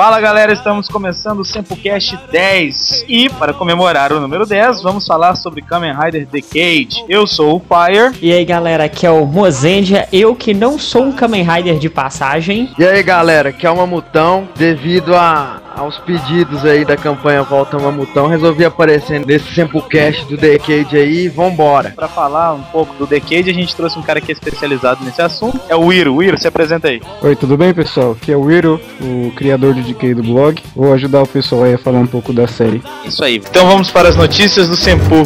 Fala galera, estamos começando o Sempocast 10 e para comemorar o número 10 vamos falar sobre Kamen Rider Decade. Eu sou o Fire. E aí galera, aqui é o Mozendia, eu que não sou um Kamen Rider de passagem. E aí galera, que é o Mamutão, devido a, aos pedidos aí da campanha Volta Mamutão, resolvi aparecer nesse Sempocast do Decade aí, vambora. Para falar um pouco do Decade, a gente trouxe um cara que é especializado nesse assunto, é o Wiro. Wiro, se apresenta aí. Oi, tudo bem pessoal? Aqui é o Wiro, o criador do Decade do blog. Vou ajudar o pessoal aí a falar um pouco da série. Isso aí. Então vamos para as notícias do Sempu.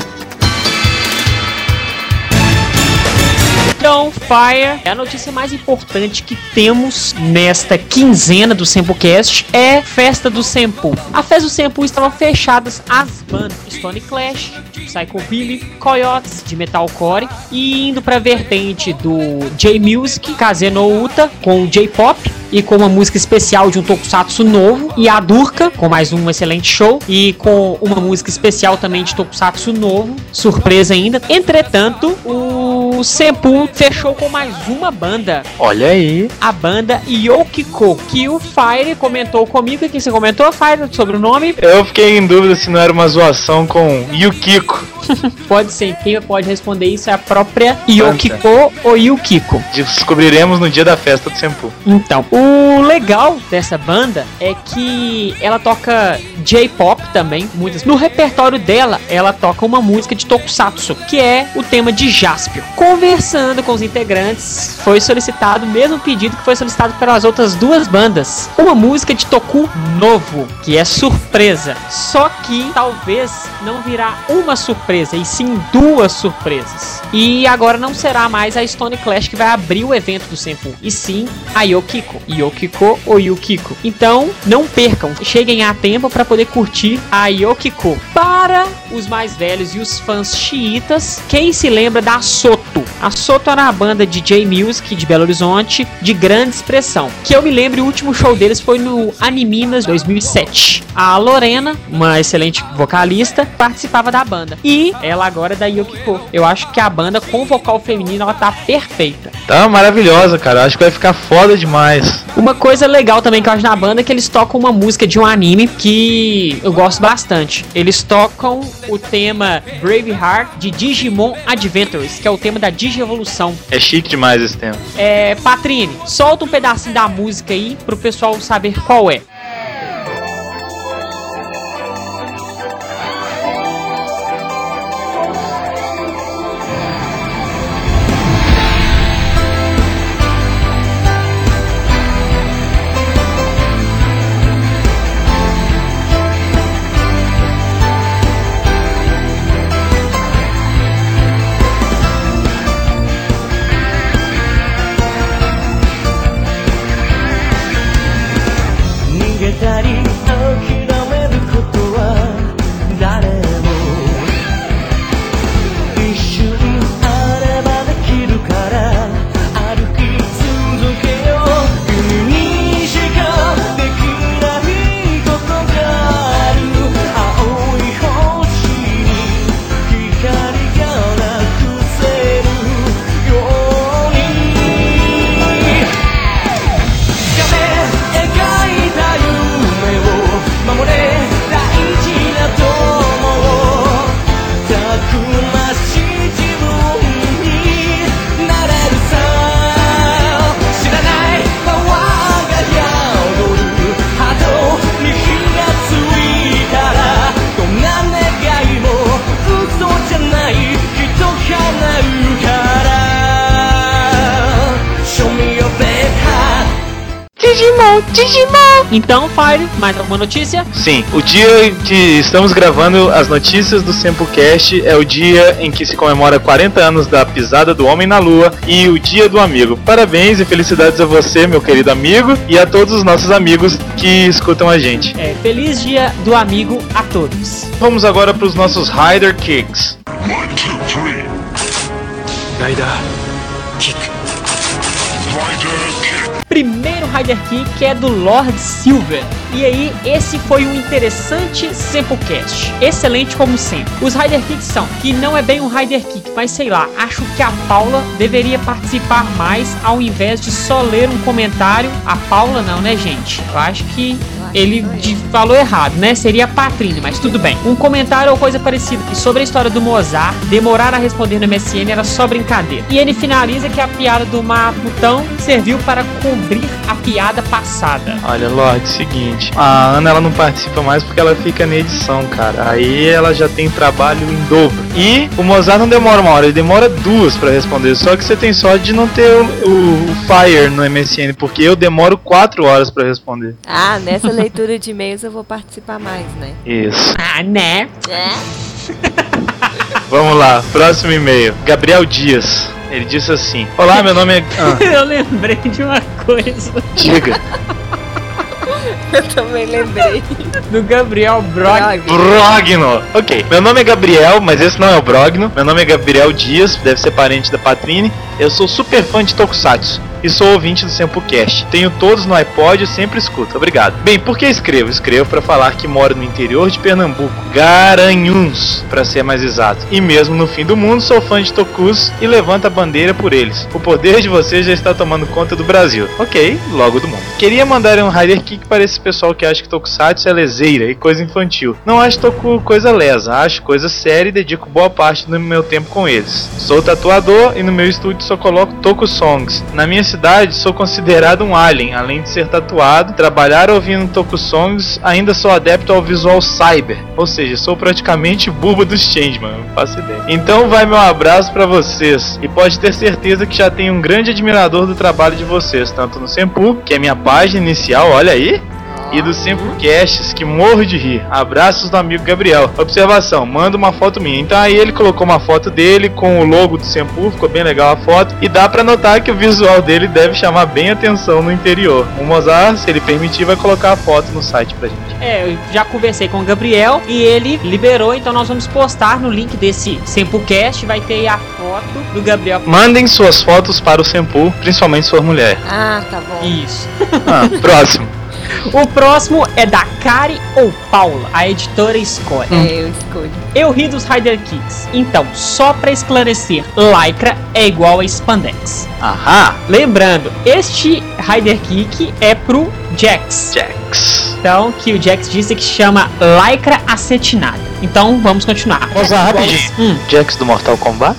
Então, Fire, a notícia mais importante que temos nesta quinzena do Sempocast é Festa do Sempu. A Festa do Sempu estavam fechadas as bandas Stone Clash, Psycho Billy, Coyotes de Metalcore e indo pra vertente do J-Music, Kazeno Uta com J-Pop e com uma música especial de um tokusatsu novo e a Durka com mais um excelente show e com uma música especial também de tokusatsu novo, surpresa ainda. Entretanto, o Sempu fechou com mais uma banda. Olha aí. A banda Yokiko, que o Fire comentou comigo. O que você comentou, Fire, sobre o nome? Eu fiquei em dúvida se não era uma zoação com Yukiko. pode ser, quem pode responder isso é a própria Yokiko ou Yukiko. Descobriremos no dia da festa do Sempu. Então, o legal dessa banda é que ela toca J-pop também, muitas. No repertório dela, ela toca uma música de Tokusatsu, que é o tema de Jaspion. Conversando com os integrantes, foi solicitado o mesmo pedido que foi solicitado pelas outras duas bandas, uma música de Toku novo, que é surpresa. Só que talvez não virá uma surpresa, e sim duas surpresas. E agora não será mais a Stone Clash que vai abrir o evento do Senpu, e sim a Yokiko. Yokiko ou Yukiko. Então, não percam, cheguem a tempo para poder curtir a Yokiko. Para os mais velhos e os fãs xiitas, quem se lembra da Soto? A Soto era uma banda de J-Music de Belo Horizonte de grande expressão. Que eu me lembro, o último show deles foi no Animinas 2007. A Lorena, uma excelente vocalista, participava da banda. E ela agora é da Yokiko. Eu acho que a banda com vocal feminino ela tá perfeita. Tá maravilhosa, cara. Acho que vai ficar foda demais. Uma coisa legal também que eu acho na banda é que eles tocam uma música de um anime que eu gosto bastante. Eles tocam o tema Braveheart de Digimon Adventures, que é o tema da Digievolução. É chique demais esse tema. É, Patrine, solta um pedacinho da música aí pro pessoal saber qual é. Digimon! Então, Fire, mais alguma notícia? Sim, o dia em que estamos gravando as notícias do Sempocast é o dia em que se comemora 40 anos da pisada do Homem na Lua e o Dia do Amigo. Parabéns e felicidades a você, meu querido amigo, e a todos os nossos amigos que escutam a gente. É, feliz Dia do Amigo a todos. Vamos agora para os nossos Rider Kicks. One, two, three. Rider Primeiro Rider Kick é do Lord Silver. E aí, esse foi um interessante Sempocast. Excelente como sempre. Os Rider Kicks são que não é bem um Rider Kick, mas sei lá, acho que a Paula deveria participar mais ao invés de só ler um comentário. A Paula não, né, gente? Eu acho que ele de- falou errado, né? Seria Patrine, mas tudo bem. Um comentário ou coisa parecida. E sobre a história do Mozart, demorar a responder no MSN era só brincadeira. E ele finaliza que a piada do Matutão serviu para cobrir a piada passada. Olha, Lorde, seguinte. A Ana ela não participa mais porque ela fica na edição, cara. Aí ela já tem trabalho em dobro. E o Mozart não demora uma hora, ele demora duas pra responder. Só que você tem sorte de não ter o, o- o Fire no MSN, porque eu demoro quatro horas pra responder. Ah, nessa leitura de e-mails eu vou participar mais, né? Isso. Ah, né? É? Vamos lá, próximo e-mail. Gabriel Dias. Ele disse assim: Olá, meu nome é. Ah, Eu lembrei de uma coisa diga. Eu também lembrei. do Gabriel Brock. Brogno. Ok, meu nome é Gabriel, mas esse não é o Brogno. Meu nome é Gabriel Dias, deve ser parente da Patrine. Eu sou super fã de Tokusatsu e sou ouvinte do Sempocast. Tenho todos no iPod e sempre escuto. Obrigado. Bem, por que escrevo? Escrevo para falar que moro no interior de Pernambuco, Garanhuns, para ser mais exato. E mesmo no fim do mundo, sou fã de Tokus e levanto a bandeira por eles. O poder de vocês já está tomando conta do Brasil. Ok, logo do mundo. Queria mandar um Rider Kick para esse pessoal que acha que Tokusatsu é leseira e coisa infantil. Não acho Toku coisa lesa, acho coisa séria e dedico boa parte do meu tempo com eles. Sou tatuador e no meu estúdio só coloco Toku Songs. Na minha cidade sou considerado um alien, além de ser tatuado, trabalhar ouvindo Toku Songs, ainda sou adepto ao visual cyber, ou seja, sou praticamente buba dos Changeman, não faço ideia. Então vai meu abraço pra vocês. E pode ter certeza que já tenho um grande admirador do trabalho de vocês, tanto no Sempu, que é minha página inicial, olha aí, e do Sempocasts, que morro de rir. Abraços do amigo Gabriel. Observação, manda uma foto minha. Então aí ele colocou uma foto dele com o logo do Sempu, ficou bem legal a foto. E dá pra notar que o visual dele deve chamar bem atenção no interior. O Mozart, se ele permitir, vai colocar a foto no site pra gente. É, eu já conversei com o Gabriel e ele liberou, então nós vamos postar no link desse Sempocast, vai ter aí a foto do Gabriel. Mandem suas fotos para o Sempu, principalmente sua mulher. Ah, tá bom. Isso. Ah, próximo. O próximo é da Kari ou Paula, a editora escolhe. É, eu escolho. Eu ri dos Rider Kicks. Então, só pra esclarecer, Lycra é igual a Spandex. Ahá, Lembrando, este Rider Kick é pro Jax. Jax. Então, que o Jax disse que chama Lycra acetinada. Então, vamos continuar. Mozart, rapidinho. Hum, Jax do Mortal Kombat?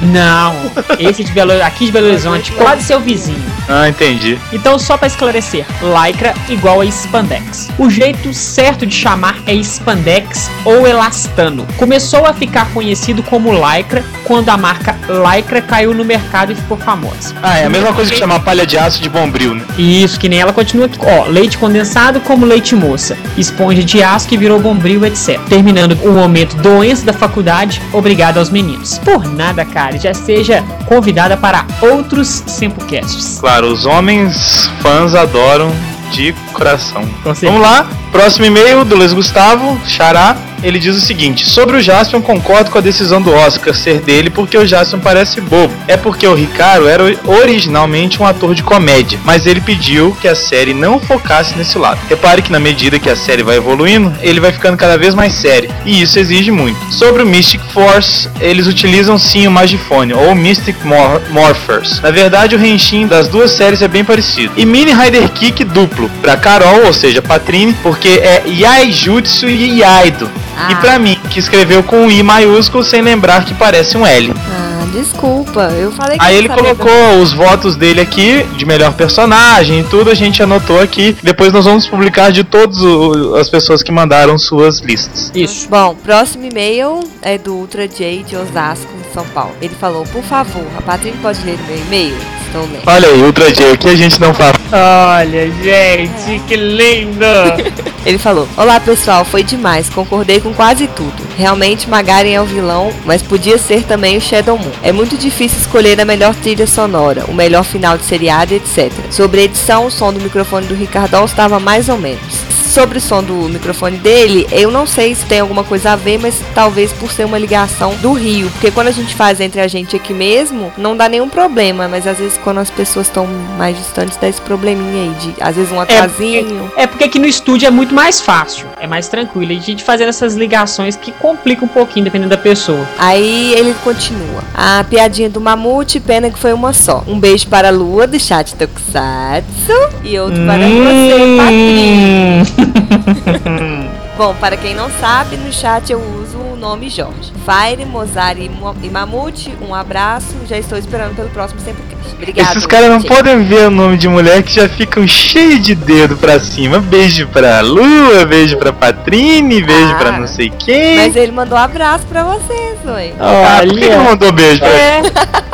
Não, esse de Belo, aqui de Belo Horizonte, quase seu vizinho. Ah, entendi. Então, só pra esclarecer, Lycra igual a Spandex. O jeito certo de chamar é Spandex ou Elastano. Começou a ficar conhecido como Lycra quando a marca Lycra caiu no mercado e ficou famosa. Ah, é a mesma coisa que chamar palha de aço de bombril, né? Isso, que nem ela continua aqui. Ó, leite condensado como leite moça, esponja de aço que virou bombril, etc. Terminando o momento doença da faculdade, obrigado aos meninos. Por nada, cara, já seja convidada para outros Sempocasts. Claro, os homens fãs adoram de coração. Vamos lá, próximo e-mail do Luiz Gustavo, Xará. Ele diz o seguinte: Sobre o Jaspion, concordo com a decisão do Oscar ser dele porque o Jaspion parece bobo. É porque o Ricardo era originalmente um ator de comédia, mas ele pediu que a série não focasse nesse lado. Repare que na medida que a série vai evoluindo, ele vai ficando cada vez mais sério, e isso exige muito. Sobre o Mystic Force, eles utilizam sim o Magifone, ou Mystic Mor Morphers. Na verdade, o Henshin das duas séries é bem parecido. E Mini Rider Kick duplo, pra Carol, ou seja, Patrine, porque é Yaijutsu e Yaido. E Ah. pra mim, que escreveu com um I maiúsculo sem lembrar que parece um L. Ah, desculpa. Eu falei que Aí ele colocou os votos dele aqui, de melhor personagem e tudo, a gente anotou aqui. Depois nós vamos publicar de todas as pessoas que mandaram suas listas. Isso. Bom, próximo e-mail é do Ultra J de Osasco, São Paulo. Ele falou, por favor, a Patrícia pode ler o meu e-mail? Estou lendo. Olha aí, Ultra J, aqui a gente não fala. Olha, gente, que lindo! Ele falou: Olá pessoal, foi demais, concordei com quase tudo. Realmente Magaren é o vilão, mas podia ser também o Shadow Moon. É muito difícil escolher a melhor trilha sonora, o melhor final de seriado, etc. Sobre a edição, o som do microfone do Ricardão estava mais ou menos. Sobre o som do microfone dele, eu não sei se tem alguma coisa a ver, mas talvez por ser uma ligação do Rio. Porque quando a gente faz entre a gente aqui mesmo, não dá nenhum problema. Mas às vezes quando as pessoas estão mais distantes, dá esse probleminha aí de às vezes um atrasinho. É porque aqui no estúdio é muito mais fácil, é mais tranquilo. E a gente fazendo essas ligações que complica um pouquinho dependendo da pessoa. Aí ele continua. A piadinha do mamute, pena que foi uma só. Um beijo para a Lua do chat Tokusatsu e outro para você, Patrícia. Bom, para quem não sabe, no chat eu uso nome Jorge. Fire, Mozart e, Mo- e Mamute, um abraço. Já estou esperando pelo próximo Sempocast. Obrigada. Esses caras não podem ver o nome de mulher que já ficam cheio de dedo pra cima. Beijo pra Lua, beijo pra Patrine, beijo Ah, pra não sei quem. Mas ele mandou um abraço pra vocês, oi. Ah, por que não mandou beijo pra É.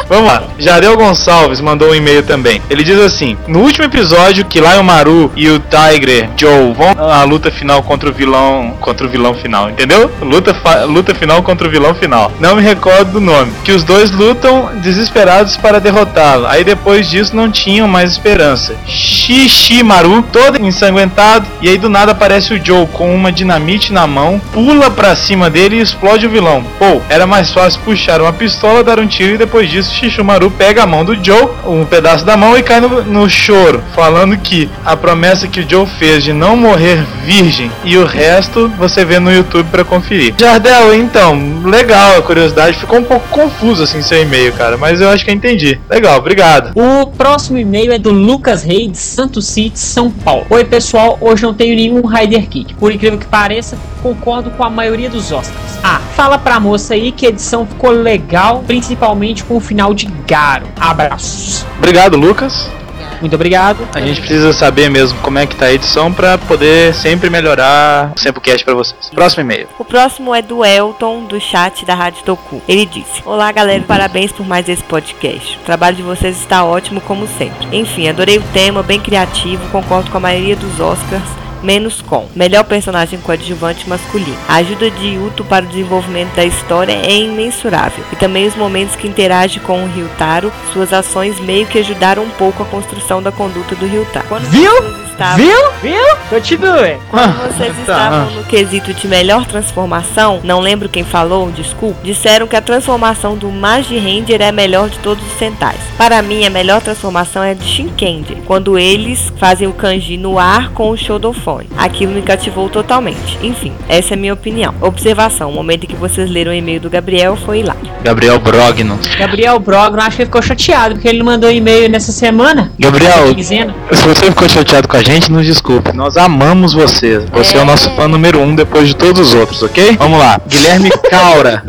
Vamos lá. Jadel Gonçalves mandou um e-mail também. Ele diz assim: No último episódio que Lion Maru e o Tiger Joe vão à luta final contra o vilão. Contra o vilão final, entendeu? Luta, fa- luta final contra o vilão final. Não me recordo do nome. Que os dois lutam desesperados para derrotá-lo. Aí depois disso não tinham mais esperança. Shishimaru, todo ensanguentado. E aí do nada aparece o Joe com uma dinamite na mão, pula pra cima dele e explode o vilão. Pô, era mais fácil puxar uma pistola, dar um tiro e depois disso Shishimaru pega a mão do Joe, um pedaço da mão e cai no, no choro, falando que a promessa que o Joe fez de não morrer virgem e o resto você vê no YouTube pra conferir. Jardel, então, legal a curiosidade, ficou um pouco confuso assim seu e-mail, cara, mas eu acho que eu entendi. Legal, obrigado. O próximo e-mail é do Lucas Reis, de Santo City, São Paulo. Oi, pessoal, hoje não tenho nenhum Rider Kit. Por incrível que pareça, concordo com a maioria dos Oscars. Ah, fala pra moça aí que a edição ficou legal, principalmente com o final de Garo. Abraços. Obrigado, Lucas. Muito obrigado. A gente precisa saber mesmo como é que tá a edição pra poder sempre melhorar o Sempocast pra vocês. Próximo e-mail. O próximo é do Elton, do chat da Rádio Toku. Ele disse: Olá, galera, parabéns por mais esse podcast. O trabalho de vocês está ótimo, como sempre. Enfim, adorei o tema, bem criativo, concordo com a maioria dos Oscars. Menos com. Melhor personagem coadjuvante masculino. A ajuda de Yuto para o desenvolvimento da história é imensurável. E também os momentos que interage com o Ryutaro, suas ações meio que ajudaram um pouco a construção da conduta do Ryutaro. Quando Viu? Estavam- Viu? Viu? Continue. quando vocês Tá. estavam no quesito de melhor transformação, não lembro quem falou, desculpa, disseram que a transformação do Magi Ranger é a melhor de todos os Sentais. Para mim, a melhor transformação é a de Shinkenger, quando eles fazem o kanji no ar com o Shodofone. Aquilo me cativou totalmente. Enfim, essa é a minha opinião. Observação, o momento em que vocês leram o e-mail do Gabriel foi lá. Gabriel Brogno. Gabriel Brogno, acho que ele ficou chateado porque ele não mandou e-mail nessa semana. Gabriel, se você ficou chateado com a gente, nos desculpe. Nós amamos você. Você é, o nosso fã número um depois de todos os outros, ok? Vamos lá. Guilherme Caura.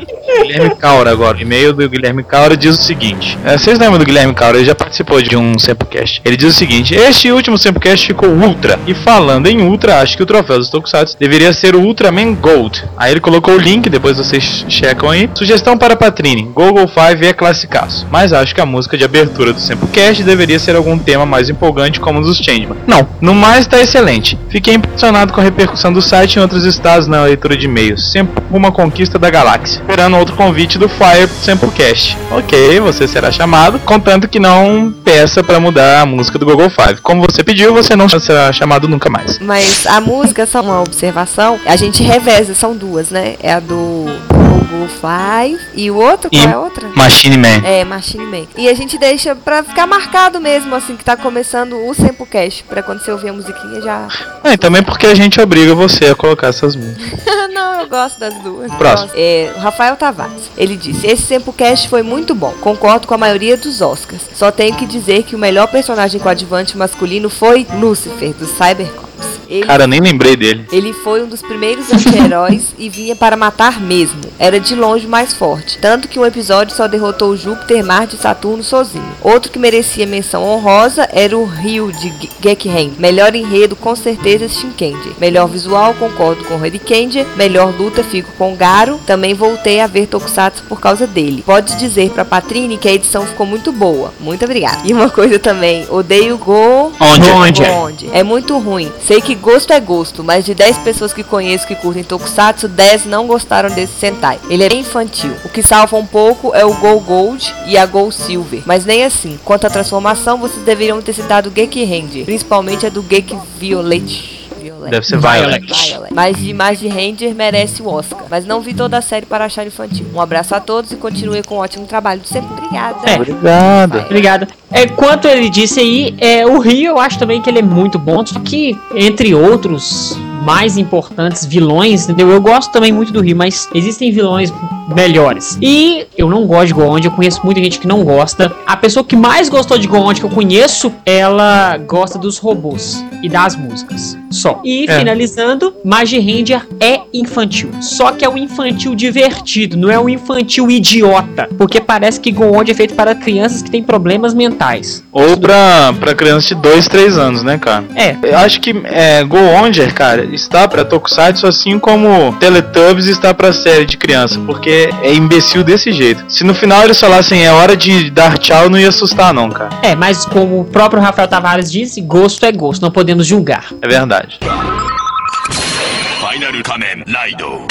Guilherme Caura agora. O e-mail do Guilherme Caura diz o seguinte. é, vocês lembram do Guilherme Caura? Ele já participou de um Sempocast. Ele diz o seguinte. Este último Sempocast ficou ultra. E falando em ultra, acho que o troféu dos Tokusatsu deveria ser o Ultraman Gold. Aí ele colocou o link, depois vocês checam aí. Sugestão para Patrine. Google 5 é classicaço. Mas acho que a música de abertura do Sempocast deveria ser algum tema mais empolgante como o dos Changeman. Não. No mais, tá excelente. Fiquei impressionado com a repercussão do site em outros estados na leitura de e-mails. Sempre uma conquista da galáxia. Esperando outro convite do Fire Samplecast. Ok, você será chamado, contanto que não peça para mudar a música do Google 5. Como você pediu, você não será chamado nunca mais. Mas a música, só uma observação, a gente reveza, são duas, né? É a do Google Five e o outro, qual E- é a outra? Machine Man. É, Machine Man. E a gente deixa pra ficar marcado mesmo, assim, que tá começando o Sempocast. Pra quando você ouvir a musiquinha já. Ah, e também porque a gente obriga você a colocar essas músicas. Eu gosto das duas. Próximo. É, Rafael Tavares. Ele disse: Esse Sempocast foi muito bom. Concordo com a maioria dos Oscars. Só tenho que dizer que o melhor personagem coadjuvante masculino foi Lucifer, do Cybercops. Ele Cara, nem lembrei dele. Ele foi um dos primeiros anti-heróis e vinha para matar mesmo. Era de longe mais forte. Tanto que um episódio só derrotou Júpiter, Marte e Saturno sozinho. Outro que merecia menção honrosa era o Rio de Ge- Gekhen. Melhor enredo, com certeza, Shinkenger. Melhor visual, concordo com Horikenger. Melhor luta, fico com Garo. Também voltei a ver Tokusatsu por causa dele. Pode dizer pra Patrine que a edição ficou muito boa. Muito obrigada. E uma coisa também, odeio Go... Onde? Onde? Onde? É muito ruim. Sei que gosto é gosto, mas de 10 pessoas que conheço que curtem Tokusatsu, 10 não gostaram desse Sentai. Ele é bem infantil. O que salva um pouco é o Go Gold e a Go Silver, mas nem assim. Quanto à transformação, vocês deveriam ter citado o Geki principalmente a do Geki Violet. Violet. Deve ser Violet. Violet. Mas de Imagem Ranger merece o Oscar. Mas não vi toda a série para achar infantil. Um abraço a todos e continue com um ótimo trabalho de sempre. Obrigada. É. Obrigado. Obrigado. É, quanto ele disse aí, é, o Rio eu acho também que ele é muito bom, só que, entre outros mais importantes vilões, entendeu? Eu gosto também muito do Rio, mas existem vilões melhores. E eu não gosto de Goond, eu conheço muita gente que não gosta. A pessoa que mais gostou de Goond que eu conheço, ela gosta dos robôs e das músicas. Só. E É. finalizando, Magi Ranger é infantil. Só que é um infantil divertido, não é um infantil idiota. Porque parece que Goond é feito para crianças que têm problemas mentais. Ou pra, pra criança de 2, 3 anos, né, cara? É, Eu acho que é, Go Onger, cara, está para Tokusatsu, assim como Teletubbies está para série de criança, porque é imbecil desse jeito. Se no final eles falassem é hora de dar tchau, não ia assustar não, cara. É, mas como o próprio Rafael Tavares disse, gosto é gosto, não podemos julgar. É verdade. Final Kamen Raido.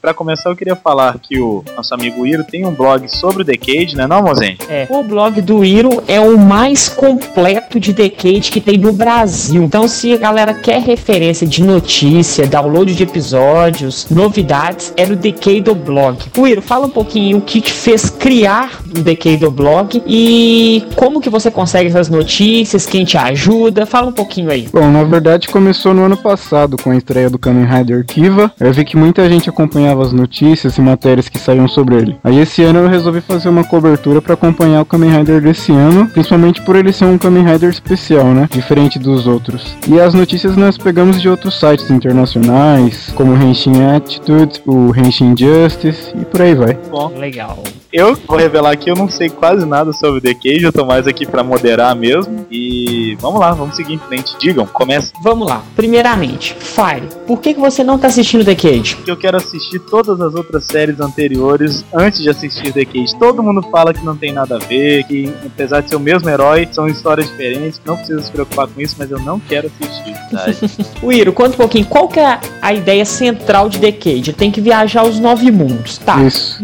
Pra começar, eu queria falar que o nosso amigo Iro tem um blog sobre o Decade, né, não, Mozen? É. O blog do Iro é o mais completo de Decade que tem no Brasil. Então, se a galera quer referência de notícia, download de episódios, novidades, é no Decade Blog. O Iro, fala um pouquinho o que te fez criar o Decade Blog e como que você consegue essas notícias, quem te ajuda, fala um pouquinho aí. Bom, na verdade começou no ano passado com a estreia do Kamen Rider Kiva. Eu vi que muita gente acompanhava as notícias e matérias que saíam sobre ele. Aí esse ano eu resolvi fazer uma cobertura para acompanhar o Kamen Rider desse ano, principalmente por ele ser um Kamen Rider especial, né? Diferente dos outros. E as notícias nós pegamos de outros sites internacionais, como o Henshin Attitude, o Henshin Justice e por aí vai. Legal. Eu vou revelar aqui, eu não sei quase nada sobre o Decade, eu tô mais aqui pra moderar mesmo. E vamos lá, vamos seguir em frente. Digam, começa. Vamos lá. Primeiramente, Fire, por que, que você não tá assistindo Decade? que eu quero assistir todas as outras séries anteriores antes de assistir The Cage. Todo mundo fala que não tem nada a ver, que apesar de ser o mesmo herói, são histórias diferentes, não precisa se preocupar com isso, mas eu não quero assistir. Tá? O Iro, conta um pouquinho, qual que é a ideia central de Decade? Ele tem que viajar aos nove mundos, tá? Isso.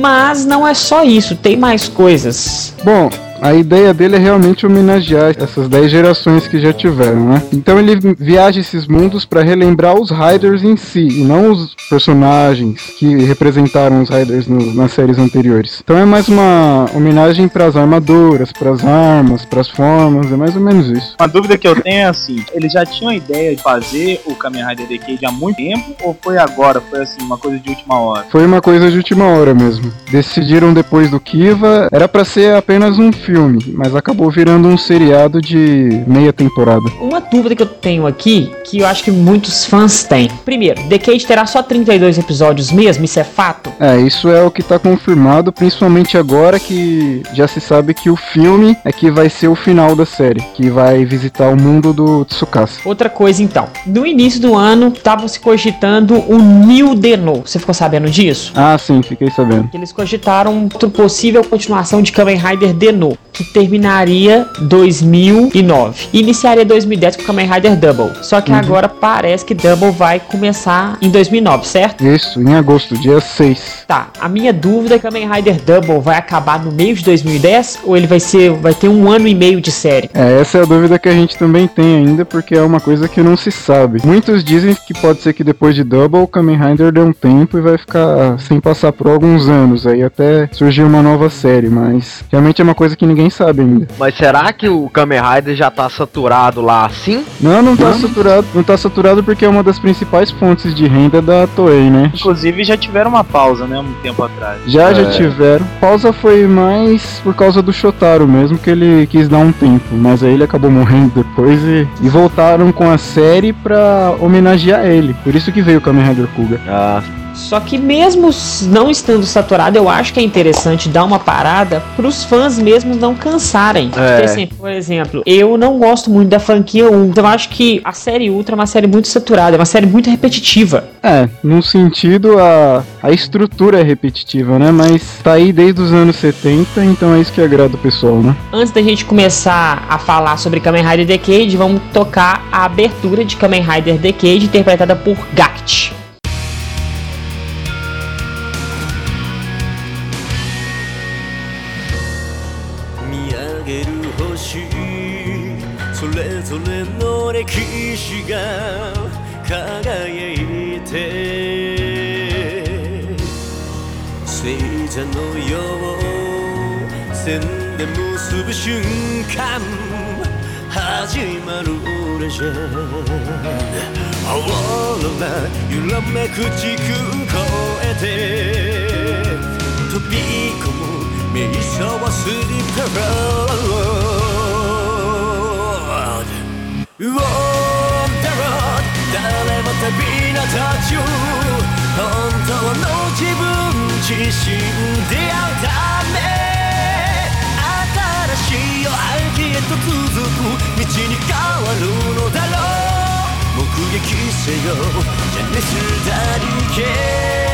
Mas não é só isso, tem mais coisas. Bom, a ideia dele é realmente homenagear essas 10 gerações que já tiveram, né? Então ele viaja esses mundos para relembrar os Riders em si, e não os personagens que representaram os Riders no- nas séries anteriores. Então é mais uma homenagem para as armaduras, para as armas, para as formas, é mais ou menos isso. Uma dúvida que eu tenho é assim: eles já tinham a ideia de fazer o Kamen Rider Decade há muito tempo ou foi agora? Foi assim, uma coisa de última hora? Foi uma coisa de última hora mesmo. Decidiram depois do Kiva, era para ser apenas um filme, mas acabou virando um seriado de meia temporada. Uma dúvida que eu tenho aqui, que eu acho que muitos fãs têm. Primeiro, Decade terá só 32 episódios mesmo, isso é fato? É, isso é o que tá confirmado, principalmente agora que já se sabe que o filme é que vai ser o final da série, que vai visitar o mundo do Tsukasa. Outra coisa então, no início do ano estavam se cogitando o New Deno. Você ficou sabendo disso? Ah, sim, fiquei sabendo. Eles cogitaram outra possível continuação de Kamen Rider Deno, que terminaria 2009. E iniciaria 2010 com Kamen Rider Double. Só que agora parece que Double vai começar em 2009, certo? Isso, em agosto, dia 6. Tá, a minha dúvida é que Kamen Rider Double vai acabar no meio de 2010 ou ele vai ser vai ter um ano e meio de série? É, essa é a dúvida que a gente também tem ainda, porque é uma coisa que não se sabe. Muitos dizem que pode ser que depois de Double, o Kamen Rider dê um tempo e vai ficar sem passar por alguns anos, aí até surgir uma nova série, mas realmente é uma coisa que ninguém sabe ainda. Mas será que o Kamen Rider já tá saturado lá assim? Não, não tá saturado, não tá saturado porque é uma das principais fontes de renda da Toei, né? Inclusive já tiveram uma pausa, né, um tempo atrás. Já, já É. tiveram. Pausa foi mais por causa do Shotaro mesmo, que ele quis dar um tempo. Mas aí ele acabou morrendo depois e, e voltaram com a série pra homenagear ele. Por isso que veio o Kamen Rider Kuga. Ah, Só que mesmo não estando saturado, eu acho que é interessante dar uma parada pros fãs mesmos não cansarem. É. Assim, por exemplo, eu não gosto muito da franquia Ultra. Eu acho que a série Ultra é uma série muito saturada, é uma série muito repetitiva. É, num sentido a, a estrutura é repetitiva, né? Mas tá aí desde os anos 70, então é isso que agrada o pessoal, né? Antes da gente começar a falar sobre Kamen Rider Decade, vamos tocar a abertura de Kamen Rider Decade, interpretada por Gact. ぞれの歴史が輝いて星座のよう線で結ぶ瞬間始まるレジェンドオーロラ揺らめく地空越えて飛び込む瞑想スリップロード On the road 誰も旅の途中本当の自分自身出会うため新しい夜明けへと続く道に変わるのだろう目撃せよジェネスダリケ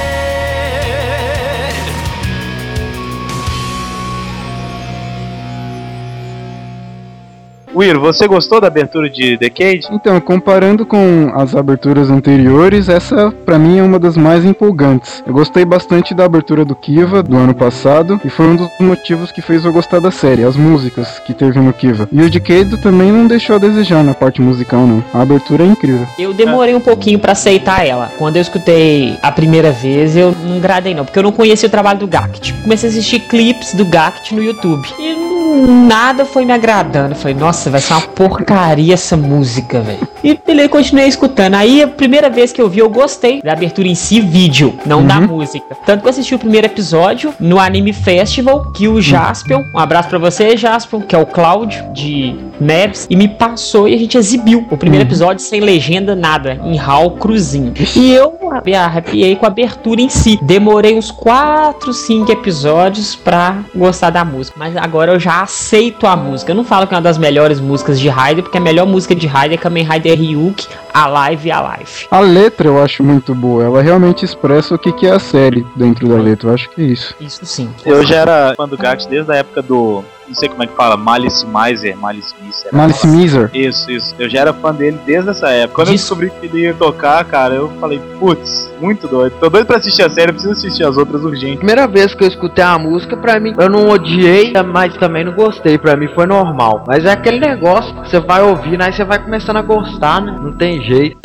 Will, você gostou da abertura de Decade? Então, comparando com as aberturas anteriores, essa pra mim é uma das mais empolgantes. Eu gostei bastante da abertura do Kiva do ano passado e foi um dos motivos que fez eu gostar da série, as músicas que teve no Kiva. E o Decade também não deixou a desejar na parte musical, não. A abertura é incrível. Eu demorei um pouquinho pra aceitar ela. Quando eu escutei a primeira vez, eu não gradei não, porque eu não conhecia o trabalho do Gact. Comecei a assistir clipes do Gact no YouTube. E nada foi me agradando. Eu falei, nossa, vai ser uma porcaria essa música, velho. E beleza, continuei escutando. Aí a primeira vez que eu vi, eu gostei da abertura em si, vídeo, não da música. Tanto que eu assisti o primeiro episódio no Anime Festival, que o Jaspion, um abraço pra você, Jaspion, que é o Cláudio de Maps, e me passou e a gente exibiu o primeiro episódio sem legenda, nada, em RAW cruzinho. E eu me arrepiei com a abertura em si. Demorei uns 4, 5 episódios pra gostar da música. Mas agora eu já aceito a música. Eu não falo que é uma das melhores músicas de Raider, porque a melhor música de Raider é Kamen Rider Ryuk, Alive Alive. A letra eu acho muito boa, ela realmente expressa o que, que é a série dentro da letra, eu acho que é isso. Isso sim. Eu já era fã do Gact desde a época do não sei como é que fala, Malice Miser, Malice Miser. Malice Miser. Assim. Isso, isso. Eu já era fã dele desde essa época. Quando eu descobri que ele ia tocar, cara, eu falei, putz, muito doido. Tô doido pra assistir a série, preciso assistir as outras urgente. Primeira vez que eu escutei a música, pra mim, eu não odiei, mas também não gostei. Pra mim foi normal. Mas é aquele negócio, você vai ouvir, né, aí você vai começando a gostar, né? Não tem jeito.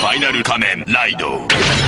Final Kamen Rider.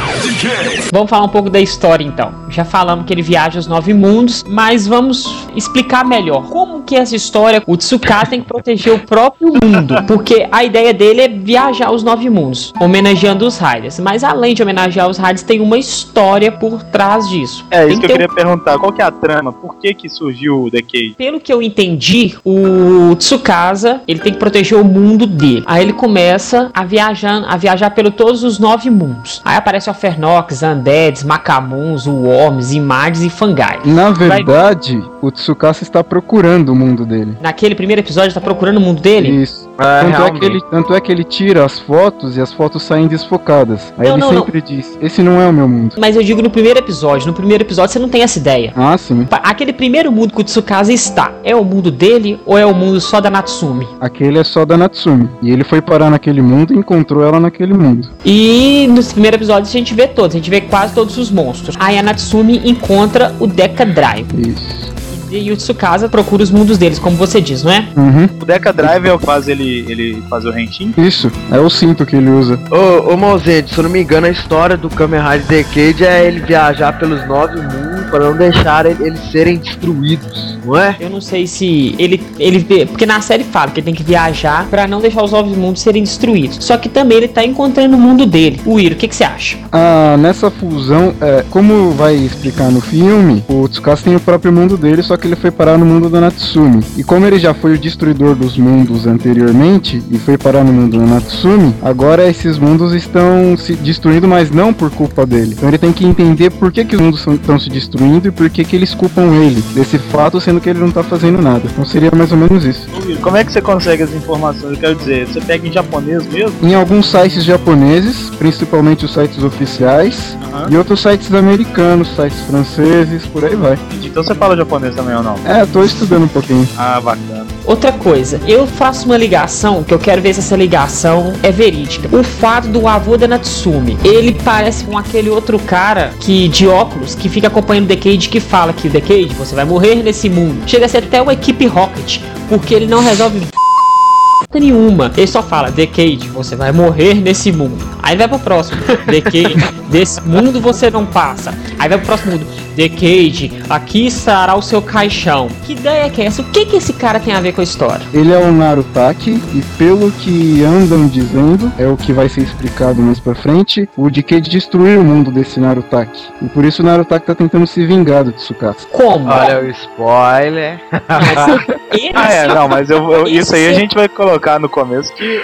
Vamos falar um pouco da história então. Já falamos que ele viaja os nove mundos, mas vamos explicar melhor como que essa história, o Tsukasa tem que proteger o próprio mundo, porque a ideia dele é viajar os nove mundos, homenageando os Riders. Mas além de homenagear os Riders, tem uma história por trás disso. É, Tem isso que eu ter um- queria perguntar. Qual que é a trama? Por que que surgiu o Decade? Pelo que eu entendi, o Tsukasa, ele tem que proteger o mundo dele. Aí ele começa a viajar, a viajar pelo todos os nove mundos. Aí aparece o Fernox, Undeads, Macamuns, Worms, Imades e Fangai. Na verdade, o Tsukasa está procurando o mundo dele. Naquele primeiro episódio, tá procurando o mundo dele? Isso. É, Tanto é, que ele, tanto é que ele tira as fotos e as fotos saem desfocadas. Aí Não, ele não, sempre diz: Esse não é o meu mundo. Mas eu digo no primeiro episódio. No primeiro episódio você não tem essa ideia. Ah, sim. Aquele primeiro mundo que o Tsukasa está, é o mundo dele ou é o mundo só da Natsumi? Aquele é só da Natsumi. E ele foi parar naquele mundo e encontrou ela naquele mundo. E nos primeiros episódios a gente vê todos, a gente vê quase todos os monstros. Aí a Natsumi encontra o Deca Drive. Isso. E o Tsukasa procura os mundos deles, como você diz, não é? Uhum. O Deca Drive é o que faz ele, ele fazer o rentin? Isso. É o cinto que ele usa. Ô, ô se eu não me engano, a história do Kamen Rider Decade é ele viajar pelos nove mundos para não deixar ele- eles serem destruídos, não é? Eu não sei se ele ele vê- porque na série fala que ele tem que viajar pra não deixar os novos mundos serem destruídos. Só que também ele tá encontrando o mundo dele. O Iro, o que que você acha? Ah, nessa fusão, é, como vai explicar no filme, o Tsukasa tem o próprio mundo dele, só que ele foi parar no mundo da Natsumi. E como ele já foi o destruidor dos mundos anteriormente e foi parar no mundo da Natsumi, agora esses mundos estão se destruindo, mas não por culpa dele. Então ele tem que entender por que, que os mundos estão se destruindo e por que, que eles culpam ele desse fato, sendo que ele não tá fazendo nada. Então seria mais ou menos isso. Como é que você consegue as informações? Eu quero dizer, você pega em japonês mesmo? Em alguns sites japoneses, principalmente os sites oficiais, Aham. e outros sites americanos, sites franceses, por aí vai. Então você fala japonês também ou não? É, tô estudando um pouquinho. Ah, bacana. Outra coisa, eu faço uma ligação que eu quero ver se essa ligação é verídica. O fato do avô da Natsumi, ele parece com aquele outro cara que de óculos que fica acompanhando o Decade que fala que o Decade, você vai morrer nesse mundo. Chega a ser até uma equipe Rocket, porque ele não resolve nenhuma. Ele só fala, Decade, você vai morrer nesse mundo. Aí vai pro próximo, Decade, desse mundo você não passa. Aí vai pro próximo mundo, Decade, aqui estará o seu caixão. Que ideia que é essa? O que que esse cara tem a ver com a história? Ele é um Narutaki e pelo que andam dizendo, é o que vai ser explicado mais pra frente, o Decade destruiu o mundo desse Narutaki. E por isso o Narutaki tá tentando se vingar do Tsukasa. Como? Olha o spoiler. Ah, é, não, mas eu, eu- isso aí a Esse- gente vai colocar no começo que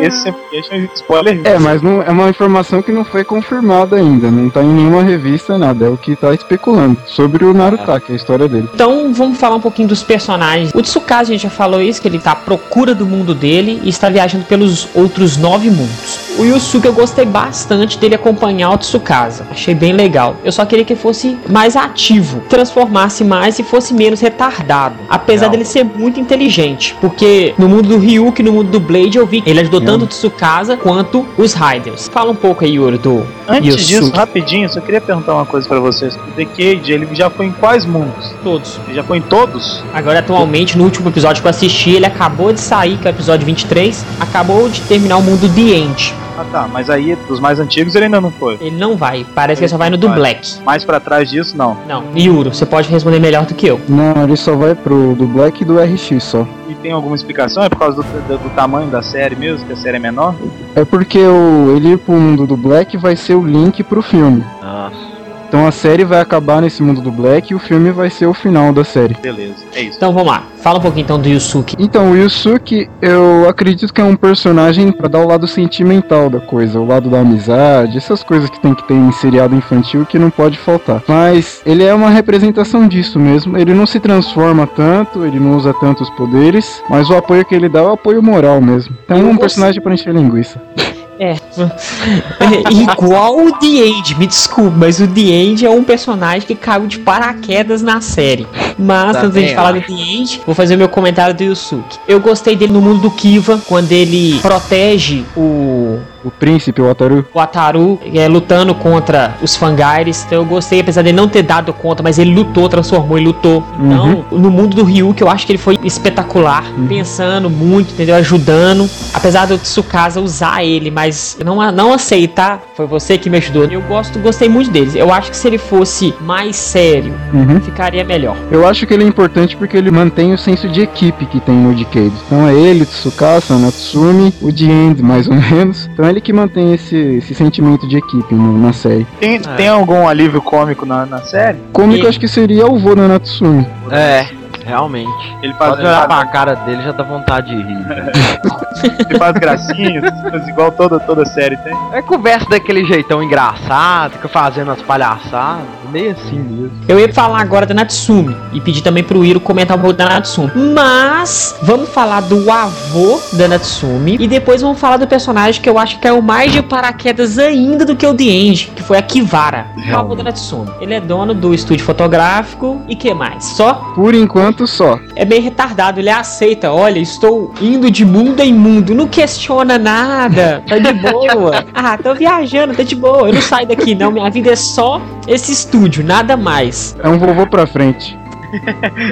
esse sempre é um spoiler. É, mas não, é uma informação que não foi confirmada ainda, não tá em nenhuma revista, nada, é o que tá especulando sobre o Narutaki, a história dele. Então vamos falar um pouquinho dos personagens. O Tsukasa, a gente já falou isso, que ele tá à procura do mundo dele e está viajando pelos outros nove mundos. O Yusuke eu gostei bastante dele acompanhar o Tsukasa. Achei bem legal. Eu só queria que ele fosse mais ativo, transformasse mais e fosse menos retardado. Apesar Legal. dele ser muito inteligente. Porque no mundo do Ryuk e no mundo do Blade eu vi que ele ajudou tanto o Tsukasa quanto os Riders. Fala um pouco aí, Yuri, do Antes Yusuke. disso, rapidinho, só queria perguntar uma coisa pra vocês. Decade, ele já foi em quais mundos? todos. Ele já foi em todos? Agora, atualmente, no último episódio que eu assisti, ele acabou de sair, que é o episódio 23, acabou de terminar o mundo The End. Ah tá, mas aí dos mais antigos ele ainda não foi. Ele não vai, parece que ele só vai no do Vai. Black. Mais pra trás disso, não. Não, Yuro, você pode responder melhor do que eu. Não, ele só vai pro do Black e do RX só. E tem alguma explicação? É por causa do, do- do tamanho da série mesmo, que a série é menor? É porque o, ele ir pro mundo do Black vai ser o link pro filme. Nossa. Então a série vai acabar nesse mundo do Black e o filme vai ser o final da série. Beleza, é isso. Então vamos lá, fala um pouquinho então do Yusuke. Então, o Yusuke, eu acredito que é um personagem pra dar o lado sentimental da coisa, o lado da amizade, essas coisas que tem que ter em seriado infantil que não pode faltar. Mas ele é uma representação disso mesmo. Ele não se transforma tanto, ele não usa tantos poderes, mas o apoio que ele dá é o apoio moral mesmo. Então é um personagem pra encher linguiça. É. Igual o The End, me desculpe, mas o The End é um personagem que caiu de paraquedas na série. Mas antes da Também gente falar do. The End, vou fazer o meu comentário do Yusuke. Eu gostei dele no mundo do Kiva, quando ele protege o O príncipe, o Ataru, o Ataru é, lutando contra os Fangaires. Então eu gostei, apesar dele não ter dado conta, mas ele lutou, transformou e lutou. Então, no mundo do Ryuk, eu acho que ele foi espetacular, pensando muito, entendeu? Ajudando. Apesar do Tsukasa usar ele, mas não, não aceitar, foi você que me ajudou. Eu gosto, gostei muito deles. Eu acho que se ele fosse mais sério, Uhum. ficaria melhor. Eu acho que ele é importante porque ele mantém o senso de equipe que tem no Decade. Então é ele, o Tsukasa, o Natsumi, o The End, mais ou menos. Então é ele que mantém esse, esse sentimento de equipe no- na série. Tem, tem algum alívio cômico na, na série? Cômico E- acho que seria o vô da Natsumi. É, realmente. Ele faz, Pode olhar pra cara dele já dá vontade de rir. cara. ele faz gracinhas, igual toda, toda série tem. É conversa daquele jeitão engraçado, fica fazendo as palhaçadas, meio assim mesmo. Eu ia falar agora da Natsumi e pedir também pro Iro comentar um pouco da Natsumi. Mas vamos falar do avô da Natsumi e depois vamos falar do personagem que eu acho que caiu mais de paraquedas ainda do que o The End, que foi a Kivara, o avô da Natsumi. Ele é dono do estúdio fotográfico e que mais? Só Por enquanto só. é bem retardado, ele aceita, olha, estou indo de mundo em mundo, não questiona nada, tá de boa. Ah, tô viajando, tá de boa, eu não saio daqui não, minha vida é só esse estúdio, nada mais. É um vovô pra frente.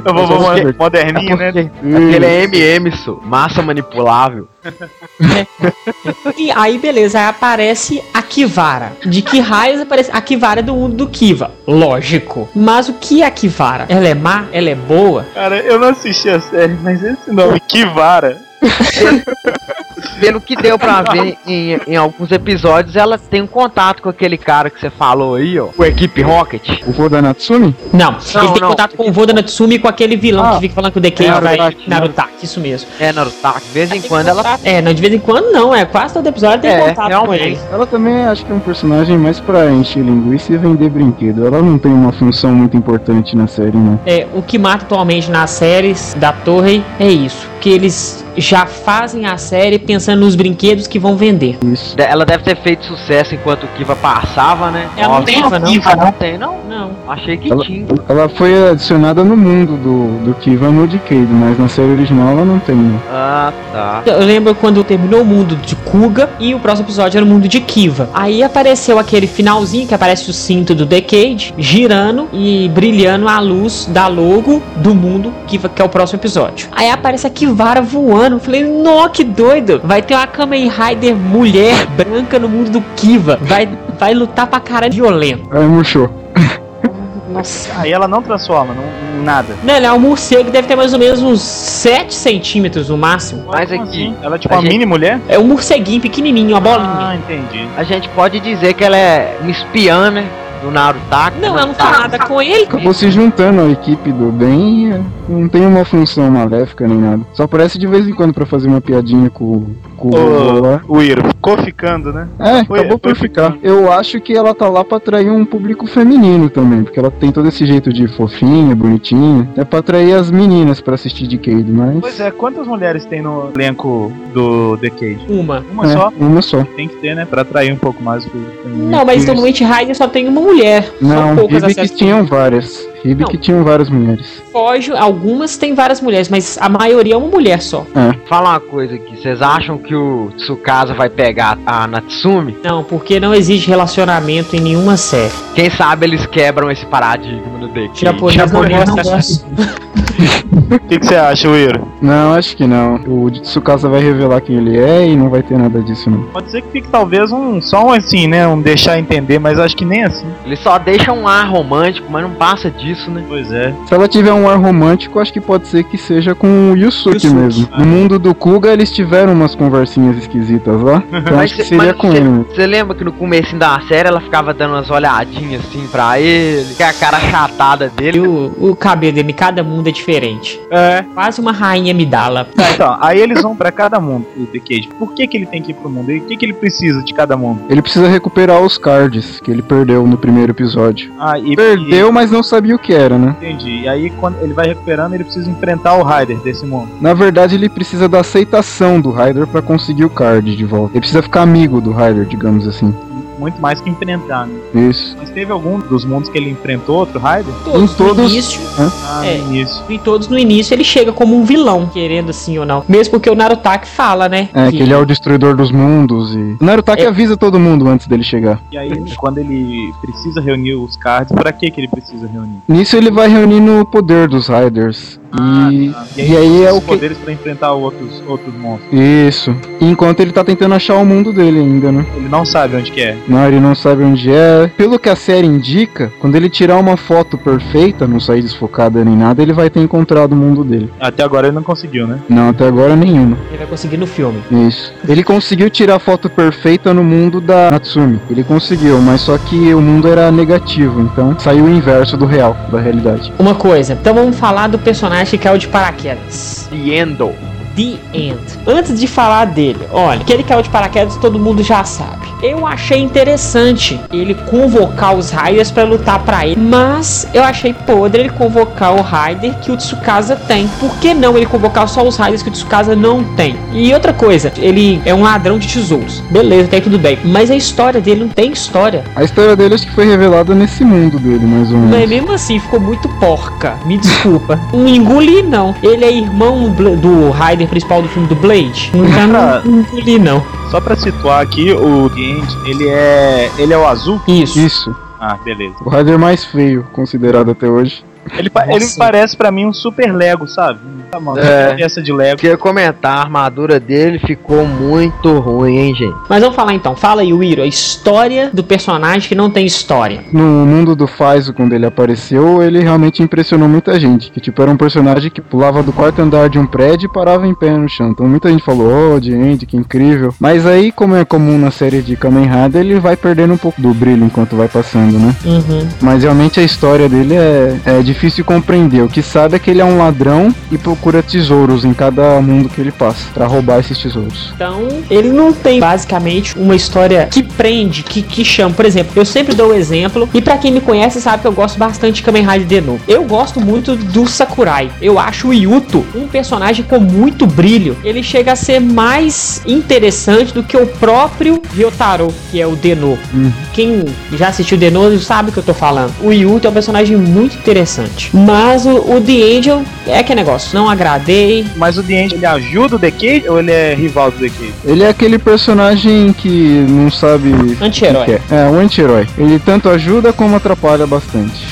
Eu vou, vou Mas eu- moderninho, né? Aquele é MM, massa manipulável. E aí, beleza, aí aparece a Kivara. De que raios aparece? A Kivara é do mundo do Kiva, lógico. Mas o que é a Kivara? Ela é má? Ela é boa? Cara, eu não assisti a série, mas esse nome, Kivara. Pelo que deu pra ver em, em alguns episódios, ela tem um contato com aquele cara que você falou aí, ó. O Equipe Rocket. O vô da Natsumi? Não, Não, ele tem não. contato com o vô da Natsumi e com aquele vilão Ah, que fica falando que o DK é, vai. Narutaki, Narutaki, isso mesmo. É, Naruto. De vez em Tem quando ela. contato- É, não, de vez em quando não, é quase todo episódio tem É, contato com realmente. ele. Ela também acho que é um personagem mais pra encher linguiça e vender brinquedo. Ela não tem uma função muito importante na série, não. É, o que mata atualmente nas séries da Torre é isso. Que eles já fazem a série pensando nos brinquedos que vão vender. Isso. Ela deve ter feito sucesso enquanto o Kiva passava, né? Ela não Óbvio. tem Kiva, não. Kiva não tem, não? Não. Achei que Ela- tinha. Ela foi adicionada no mundo do, do Kiva no Decade, mas na série original ela não tem, não. Ah, tá. Eu lembro quando terminou o mundo de Kuga e o próximo episódio era o mundo de Kiva. Aí apareceu aquele finalzinho que aparece o cinto do Decade girando e brilhando a luz da logo do mundo Kiva, que é o próximo episódio. Aí aparece a Kivara vara voando. Eu falei, nó, que doido. Vai ter uma Kamen Rider mulher branca no mundo do Kiva. Vai, vai lutar pra cara violento. Aí murchou. Nossa. Aí ela não transforma, não, nada. Não, ele é um morcego que deve ter mais ou menos uns 7 centímetros no máximo. Mas aqui, assim? Ela é tipo a uma gente- mini mulher? É um morceguinho pequenininho, uma bolinha. Ah, entendi. a gente pode dizer que ela é uma espiã, né? Do Narutaki. Não, ela não tem nada com ele. Acabou se juntando à equipe do bem e é, não tem uma função maléfica nem nada. Só aparece de vez em quando pra fazer uma piadinha com, com o. O Iro ficou ficando, né? É, Foi- acabou foi por ficar. ficando. Eu acho que ela tá lá pra atrair um público feminino também, porque ela tem todo esse jeito de fofinha, bonitinha. É pra atrair as meninas pra assistir de Cade, mas. Pois é, quantas mulheres tem no elenco do The Cage? Uma. Uma é, só? uma só. Tem que ter, né? Pra atrair um pouco mais o público feminino. Não, mas Isso. normalmente Rider só tem uma mulher. Não, São poucas que tinham várias. Que tinham várias mulheres. Foge, algumas tem várias mulheres, mas a maioria é uma mulher só. Fala uma coisa aqui, vocês acham que o Tsukasa vai pegar a Natsumi? Não, porque não existe relacionamento em nenhuma série. Quem sabe eles quebram esse paradigma no DK. Japonês não gosta disso. O que, você acha, Iro? Não, acho que não. O Tsukasa vai revelar quem ele é e não vai ter nada disso, não. Pode ser que fique talvez um só um assim, né? Um deixar entender, mas acho que nem assim. Ele só deixa um ar romântico, mas não passa disso, né? Pois é. Se ela tiver um ar romântico, acho que pode ser que seja com o Yusuke, Yusuke. mesmo. No mundo do Kuga, eles tiveram umas conversinhas esquisitas lá. Então acho que seria mas com cê- ele. Você lembra que no começo da série ela ficava dando umas olhadinhas assim pra ele, que a cara chatada E dele. o, o cabelo dele, cada mundo é diferente. É. Quase uma rainha Midala. Tá, então, aí eles vão pra cada mundo, o The Cage. Por que, que ele tem que ir pro mundo? E o que, que ele precisa de cada mundo? Ele precisa recuperar os cards que ele perdeu no primeiro episódio. Ah, e Perdeu, mas não sabia o que era, né? E, entendi. E aí, quando ele vai recuperando, ele precisa enfrentar o Ryder desse mundo. Na verdade, ele precisa da aceitação do Ryder pra conseguir o card de volta. Ele precisa ficar amigo do Ryder, digamos assim. Muito mais que enfrentar, né? Isso. Mas teve algum dos mundos que ele enfrentou outro Ryder? Todos, todos- no início. Ah, É. no início. Em todos no início ele chega como um vilão, querendo assim ou não. Mesmo porque o Narutaki fala, né? É, que ele é o destruidor dos mundos e. O Narutaki É. avisa todo mundo antes dele chegar. E aí, quando ele precisa reunir os cards, pra que que ele precisa reunir? Nisso ele vai reunindo o poder dos Riders. E, tá. e aí é os o que. poderes pra enfrentar outros, outros monstros. Isso. Enquanto ele tá tentando achar o mundo dele ainda, né? Ele não sabe onde que é. Não, ele não sabe onde é. Pelo que a série indica, quando ele tirar uma foto perfeita, não sair desfocada nem nada, ele vai ter encontrado o mundo dele. Até agora ele não conseguiu, né? Não, até agora nenhuma. Ele vai conseguir no filme. Isso. Ele conseguiu tirar a foto perfeita no mundo da Natsumi. Ele conseguiu, mas só que o mundo era negativo, então saiu o inverso do real, da realidade. Uma coisa, então vamos falar do personagem que caiu de paraquedas. The Endo. The End. Antes de falar dele, olha, que ele caiu de paraquedas todo mundo já sabe. Eu achei interessante ele convocar os Riders pra lutar pra ele, mas eu achei podre ele convocar o Rider que o Tsukasa tem. Por que não ele convocar só os Riders que o Tsukasa não tem? E outra coisa, ele é um ladrão de tesouros. Beleza, até aí tudo bem. Mas a história dele não tem história. A história dele acho que foi revelada nesse mundo dele, mais ou Mas menos. mesmo assim, ficou muito porca. Me desculpa. não engoli, não. Ele é irmão do Ryder principal do filme do Blade. Não, não engoli, não. Só pra situar aqui, o End, ele é. ele é o azul? Isso. Isso. Ah, beleza. O Rider mais feio considerado até hoje. Ele, pa- Nossa. ele parece pra mim um super Lego, sabe? Tá, mano, É. peça de Lego. Queria comentar, a armadura dele ficou muito ruim, hein, gente? Mas vamos falar então. Fala aí, Wiro, a história do personagem que não tem história. No mundo do Faizo, quando ele apareceu, ele realmente impressionou muita gente. Que tipo, era um personagem que pulava do quarto andar de um prédio e parava em pé no chão. Então muita gente falou, oh, gente, que incrível. Mas aí, como é comum na série de Kamen Rider, ele vai perdendo um pouco do brilho enquanto vai passando, né? Uhum. Mas realmente a história dele é, é difícil de compreender. O que sabe é que ele é um ladrão e procura tesouros em cada mundo que ele passa pra roubar esses tesouros. Então, ele não tem basicamente uma história que prende, que, que chama. Por exemplo, eu sempre dou o exemplo, e pra quem me conhece sabe que eu gosto bastante de Kamen Rider de novo. Eu gosto muito do Sakurai. Eu acho o Yuto um personagem com muito brilho. Ele chega a ser mais interessante do que o próprio Ryotaro, que é o Deno. Uhum. Quem já assistiu Deno sabe o que eu tô falando. O Yuto é um personagem muito interessante. Mas o, o The Angel é que negócio. Não agradei. Mas o The End, ele ajuda o The Cage ou ele é rival do The Cage? Ele é aquele personagem que não sabe. Anti-herói. É, é um anti-herói. Ele tanto ajuda como atrapalha bastante.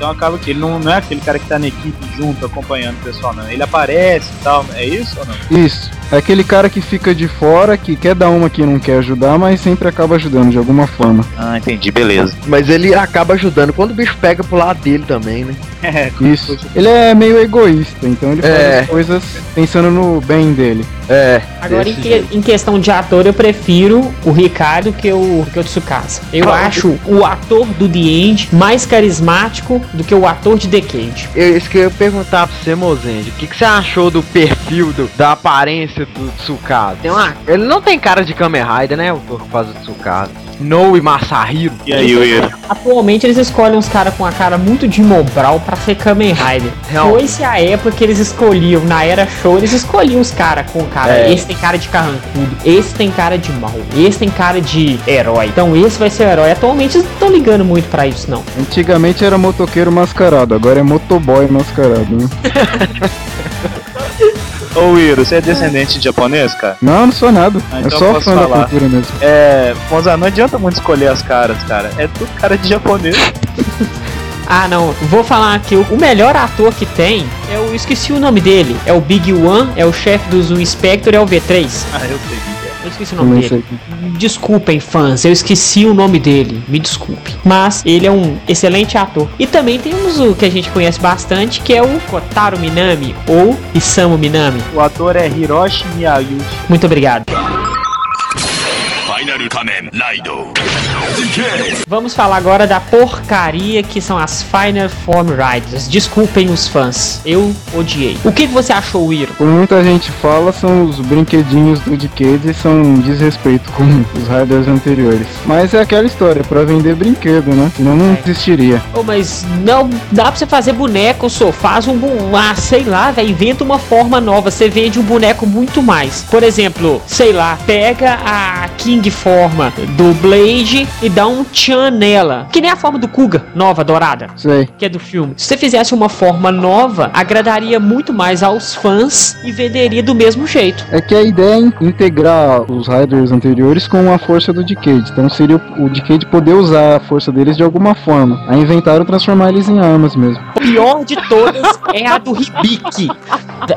Então acaba que ele não, não é aquele cara que tá na equipe junto, acompanhando o pessoal, não. Ele aparece e tal, é isso ou não? Isso. É aquele cara que fica de fora, que quer dar uma que não quer ajudar, mas sempre acaba ajudando de alguma forma. Ah, entendi, beleza. Mas ele acaba ajudando quando o bicho pega pro lado dele também, né? É, Isso. Ele é meio egoísta, então ele faz É. as coisas pensando no bem dele. É. Agora, em, que- em questão de ator, eu prefiro o Ricardo que o, que o Tsukasa. Eu acho o ator do The End mais carismático do que o ator de Decade. Eu, isso que eu ia perguntar pra você, Mozende. O que, que você achou do perfil, do- da aparência do Tsukasa? Tem uma, ele não tem cara de Kamen Rider, né? O ator que faz o Tsukasa. Noe Masahiro. E aí, Will? Atualmente, eles escolhem uns caras com a cara muito de Mobral pra ser Kamen Rider. Foi-se a época que eles escolhiam, na era show, eles escolhiam os caras com cara. É. Esse tem cara de carrancudo, esse tem cara de mal, esse tem cara de herói. Então, esse vai ser o herói. Atualmente, eles não estão ligando muito pra isso, não. Antigamente era motoqueiro mascarado, agora é motoboy mascarado, né? Ô, Will, você é descendente de japonês, cara? Não, não sou nada. Ah, é então só eu posso fã da falar. cultura mesmo. É, Monza, não adianta muito escolher as caras, cara. É tudo cara de japonês. Ah, não. Vou falar aqui. O melhor ator que tem é o. Esqueci o nome dele. É o Big One, é o chefe dos Inspector, é o V3. Ah, eu sei. Eu esqueci o nome dele. Desculpem, fãs, eu esqueci o nome dele. Me desculpe. Mas ele é um excelente ator. E também temos o que a gente conhece bastante, que é o Kotaro Minami ou Isamu Minami. O ator é Hiroshi Miyagi. Muito obrigado. Final Kamen Rider. Vamos falar agora da porcaria que são as Final Form Riders. Desculpem os fãs, eu odiei. O que você achou, Wiro? Como muita gente fala, são os brinquedinhos do Decade e são um desrespeito com os Riders anteriores. Mas é aquela história, pra vender brinquedo, né? Senão não existiria. Oh, mas não dá pra você fazer boneco, só faz um, bu- ah, sei lá, velho, inventa uma forma nova, você vende um boneco muito mais. Por exemplo, sei lá, pega a King forma do Blade e dá um tchan nela, que nem a forma do Kuga, nova, dourada. Sei. Que é do filme. Se você fizesse uma forma nova, agradaria muito mais aos fãs e venderia do mesmo jeito. É que a ideia é in- integrar os Riders anteriores com a força do Decade. Então seria o, Decade poder usar a força deles de alguma forma. Aí inventaram transformar eles em armas mesmo. O pior de todas é a do Hibiki.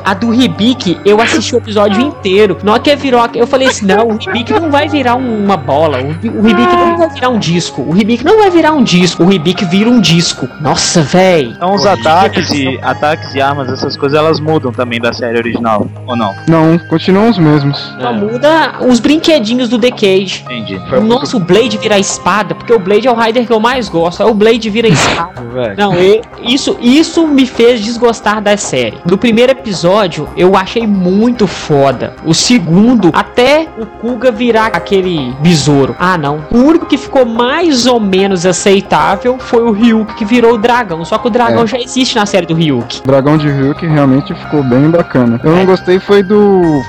A do Hibiki, eu assisti o episódio inteiro. Na hora que virou, eu falei assim: não, o Hibiki não vai virar um- uma bola. O Hibiki não vai virar um disco. O Hibiki não vai virar um disco. O Hibiki vira um disco. Nossa, véi. Então os ataques e ataques e armas, essas coisas, elas mudam também da série original, ou não? Não, continuam os mesmos. Só muda os brinquedinhos do Decade. Entendi. Nossa, o Blade vira espada, porque o Blade é o Rider que eu mais gosto. Aí o Blade vira espada. Velho. Não, e- isso, isso me fez desgostar da série. No primeiro episódio, eu achei muito foda. O segundo, até o Kuga virar aquele besouro. Ah, não. O único que ficou mais ou menos aceitável foi o Ryuk, que virou o dragão. Só que o dragão É. já existe na série do Ryuk. O Dragão de Ryuk realmente ficou bem bacana. Eu não gostei foi do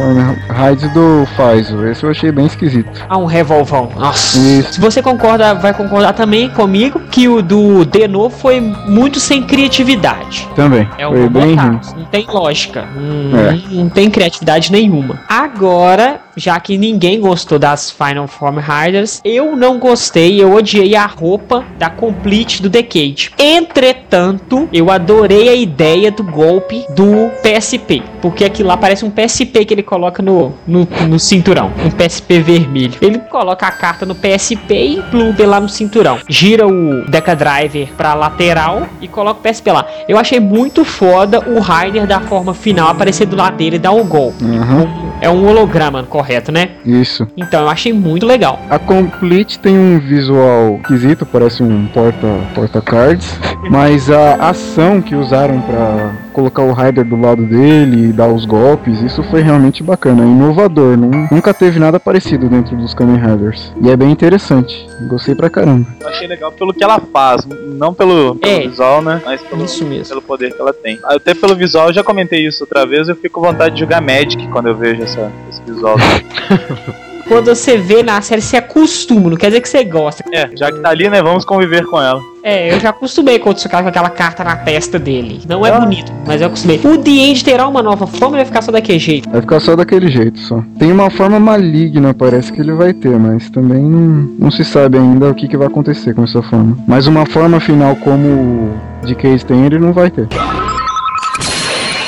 Raid do Faizo. Esse eu achei bem esquisito. Ah, um revolvão. Nossa. Isso. Se você concorda, vai concordar também comigo que o do Deno foi muito sem criatividade. Também. É foi bem Não tem lógica. Hum, É. Não tem criatividade nenhuma. Agora, já que ninguém gostou das Final Form Riders, eu não gostei, eu odiei a roupa da Complete do Decade. Entretanto, eu adorei a ideia do golpe do PSP. Porque aquilo lá parece um PSP que ele coloca no, no, no cinturão. Um PSP vermelho. Ele coloca a carta no PSP e pluga lá no cinturão. Gira o Deca Driver pra lateral e coloca o PSP lá. Eu achei muito foda o Rainer da forma final aparecer do lado dele e dar um golpe. Aham. É um holograma, correto, né? Isso. Então eu achei muito legal. A Complete tem um visual esquisito, parece um porta, porta cards, mas a ação que usaram pra colocar o Rider do lado dele e dar os golpes, isso foi realmente bacana, é inovador, nun- nunca teve nada parecido dentro dos Kamen Riders. E é bem interessante, gostei pra caramba. Eu achei legal pelo que ela faz, não pelo, pelo É. visual, né? Mas pelo, Isso mesmo. pelo poder que ela tem. Até pelo visual, eu já comentei isso outra vez, eu fico com vontade de jogar Magic quando eu vejo essa, esse visual. quando você vê na série, você acostuma, não quer dizer que você gosta. É, já que tá ali, né, vamos conviver com ela. É, eu já acostumei com o Tsukasa com aquela carta na testa dele. Não é ah. bonito, mas eu acostumei. O The End terá uma nova forma ou vai ficar só daquele jeito? Vai ficar só daquele jeito, só. Tem uma forma maligna, parece que ele vai ter, mas também não, não se sabe ainda o que, que vai acontecer com essa forma. Mas uma forma final como o de Case tem, ele não vai ter.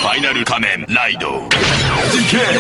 Final Kamen Raido.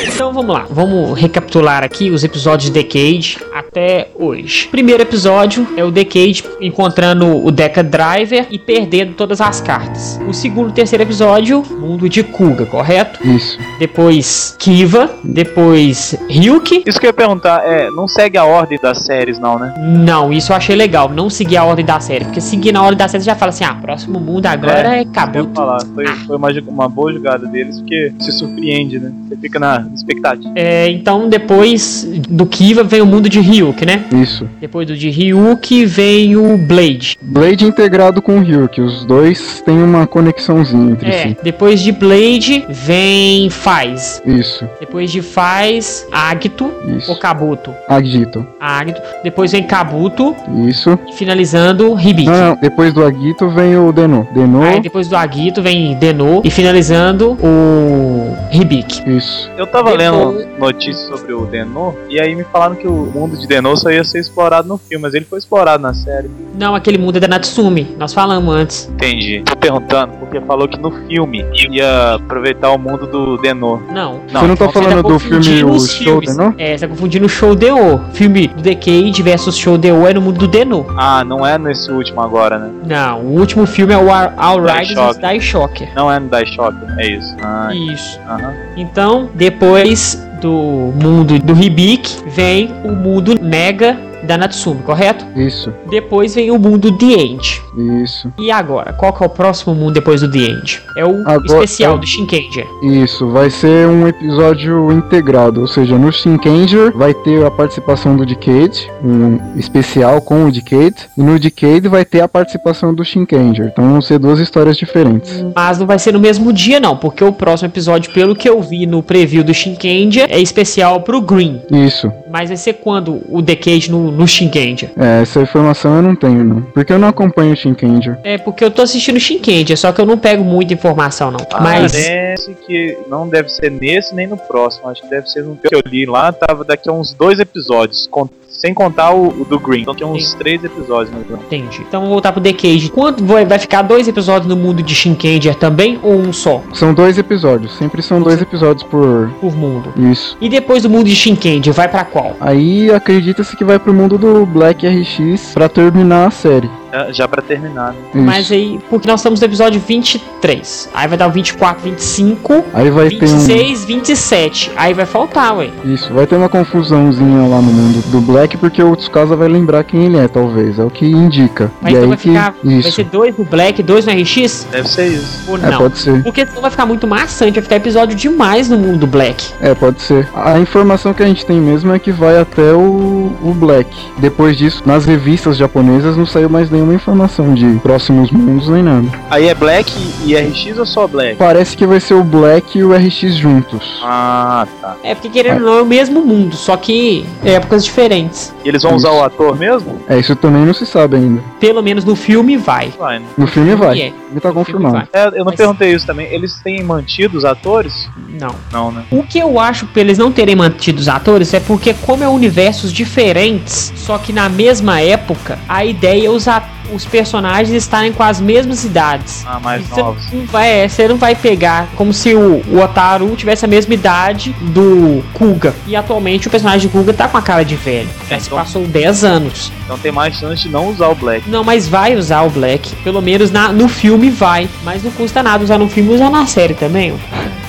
Então vamos lá, vamos recapitular aqui os episódios de Decade até hoje. Primeiro episódio é o Decade encontrando o Deca Driver e perdendo todas as cartas. O segundo e terceiro episódio, mundo de Kuga, correto? Isso. Depois Kiva, depois Ryuki. Isso que eu ia perguntar, é, não segue a ordem das séries não, né? Não, isso eu achei legal, não seguir a ordem da série, porque seguir na ordem da série você já fala assim, ah, próximo mundo agora é, é Kabuto. Falar, foi, foi uma, uma boa jogada deles, porque se surpreende, né? Você fica na expectativa. É, então depois do Kiva vem o mundo de Ryuki, né? Isso. Depois do de Ryuki vem o Blade. Blade integrado com o Ryuk, os dois têm uma conexãozinha entre É, si. depois de Blade vem Faz. Isso, Depois de Faz, Agito isso. ou Kabuto. Agito. Agito. Depois vem Kabuto Isso. e finalizando Hibiki. Não, não, depois do Agito vem o Deno. Deno, Aí depois do Agito vem Deno e finalizando o Hibiki. isso. Eu tava Depois- lendo notícias sobre o Denô, e aí me falaram que o mundo de Denô só ia ser explorado no filme, mas ele foi explorado na série. Não, aquele mundo é da Natsumi. Nós falamos antes. Entendi. Tô perguntando, porque falou que no filme ia aproveitar o mundo do Denô. Não. Você não tá então falando do filme O Show. Deno? É, você tá confundindo o Show D.O. Filme do Decade versus Show D.O. é no mundo do Deno. Ah, não é nesse último agora, né? Não, o último filme é o All Riders. Die Shocker. Não é no Daishocker, é isso. Ah, Isso. aham. Então, depois do mundo do Hibiki, vem o mundo Mega da Natsumi, correto? Isso, Depois vem o mundo The End. isso. E agora, qual que é o próximo mundo depois do The End? É o Agora- especial é- do Shinkenger. Isso, vai ser um episódio integrado, ou seja, no Shinkenger vai ter a participação do Decade, um especial com o Decade, e no Decade vai ter a participação do Shinkenger. Então vão ser duas histórias diferentes. Mas não vai ser no mesmo dia, não, porque o próximo episódio, pelo que eu vi no preview do Shinkenger, é especial pro Green. Isso. Mas vai ser quando o Decade no, no Shinkenger? É, essa informação eu não tenho, não. Porque eu não acompanho o Shinkenger. É porque eu tô assistindo o Shinkenger, só que eu não pego muita informação, não. Mas. Parece que não deve ser nesse nem no próximo. Acho que deve ser no que eu li lá. Tava daqui a uns dois episódios. con- sem contar o, o do Green. Então tem uns três episódios mais ou menos. Entendi. Então vamos voltar pro Decade. Quanto vai, vai ficar dois episódios no mundo de Shinkenger também ou um só São dois episódios, sempre são dois episódios por. por mundo? Isso. E depois do mundo de Shinkenger, vai pra qual? Aí acredita-se que vai pro mundo do Black RX pra terminar a série. Já, já pra terminar. né? Isso. Mas aí, porque nós estamos no episódio 23. Aí vai dar o 24, 25, Aí vai ter um. 26, 27. Aí vai faltar, ué. Isso, vai ter uma confusãozinha lá no mundo do Black, porque o Tsukasa vai lembrar quem ele é, talvez. É o que indica. Mas e então aí vai que. ficar. Vai Isso. ser dois no Black, dois no RX? Deve ser isso. Ou É, não? pode ser. Porque senão vai ficar muito maçante, vai ficar episódio demais no mundo do Black. É, pode ser. A informação que a gente tem mesmo é que vai até o, o Black. Depois disso, nas revistas japonesas não saiu mais nenhuma informação de próximos mundos nem nada. Aí é Black e RX ou só Black? Parece que vai ser o Black e o RX juntos. Ah, tá. É porque querendo ou não é o mesmo mundo, só que é épocas diferentes. E eles vão usar o ator mesmo? É, isso também não se sabe ainda. Pelo menos no filme vai. Vai, né? No filme vai. É, Ele tá no confirmado. É, eu não Mas- perguntei isso também. Eles têm mantido os atores? Não. Não, né? O que eu acho pra eles não terem mantido os atores é porque, como é universos diferentes, só que na mesma época, a ideia é os, a- os personagens estarem com as mesmas idades. Ah, mais E você novos. não vai, é, você não vai pegar como se o, o Otaru tivesse a mesma idade do Kuga. E atualmente o personagem de Kuga tá com a cara de velho. Já se então- passou 10 anos. Então tem mais chance de não usar o Black. Não, mas vai usar o Black. Pelo menos na, no filme vai. Mas não custa nada usar no filme e usar na série também.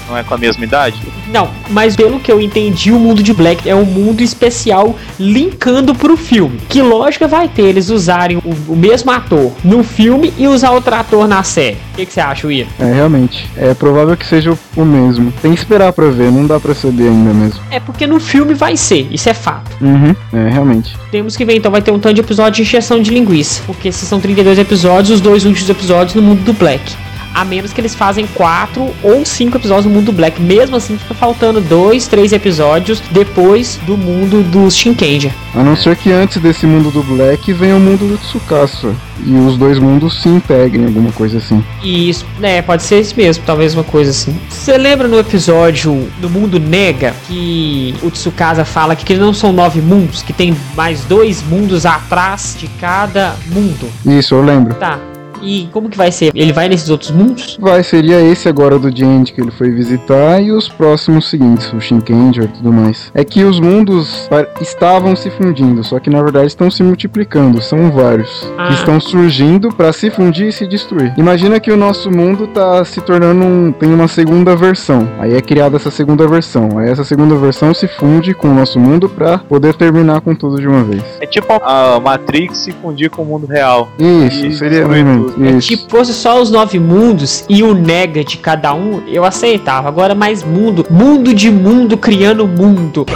Não é com a mesma idade? Não, mas pelo que eu entendi, o mundo de Black é um mundo especial linkando pro filme. Que lógica vai ter eles usarem o, o mesmo ator no filme e usar outro ator na série? O que, que você acha, Will? É, realmente. É provável que seja o, o mesmo. Tem que esperar pra ver, não dá pra saber ainda mesmo. É porque no filme vai ser, isso é fato. Uhum, é, realmente. Temos que ver, então vai ter um tanto de episódio de injeção de linguiça. Porque se são 32 episódios, os dois últimos episódios no mundo do Black. A menos que eles fazem quatro ou cinco episódios do mundo Black. Mesmo assim, fica faltando dois, três episódios depois do mundo dos Shinkenja. A não ser que antes desse mundo do Black venha o mundo do Tsukasa. E os dois mundos se integrem, alguma coisa assim. Isso, né, pode ser isso mesmo, talvez uma coisa assim. Você lembra no episódio do mundo Nega que o Tsukasa fala que não são nove mundos, que tem mais dois mundos atrás de cada mundo? Isso, eu lembro. Tá. E como que vai ser? Ele vai nesses outros mundos? Vai, seria esse agora do Gente que ele foi visitar e os próximos seguintes, o Shinkenger e tudo mais. É que os mundos estavam se fundindo, só que na verdade estão se multiplicando, são vários. Ah. Que estão surgindo pra se fundir e se destruir. Imagina que o nosso mundo tá se tornando um. tem uma segunda versão. Aí é criada essa segunda versão. Aí essa segunda versão se funde com o nosso mundo pra poder terminar com tudo de uma vez. É tipo a Matrix se fundir com o mundo real. Isso, seria mesmo. É que fosse só os nove mundos e o nega de cada um, eu aceitava. Agora mais mundo, mundo de mundo criando mundo.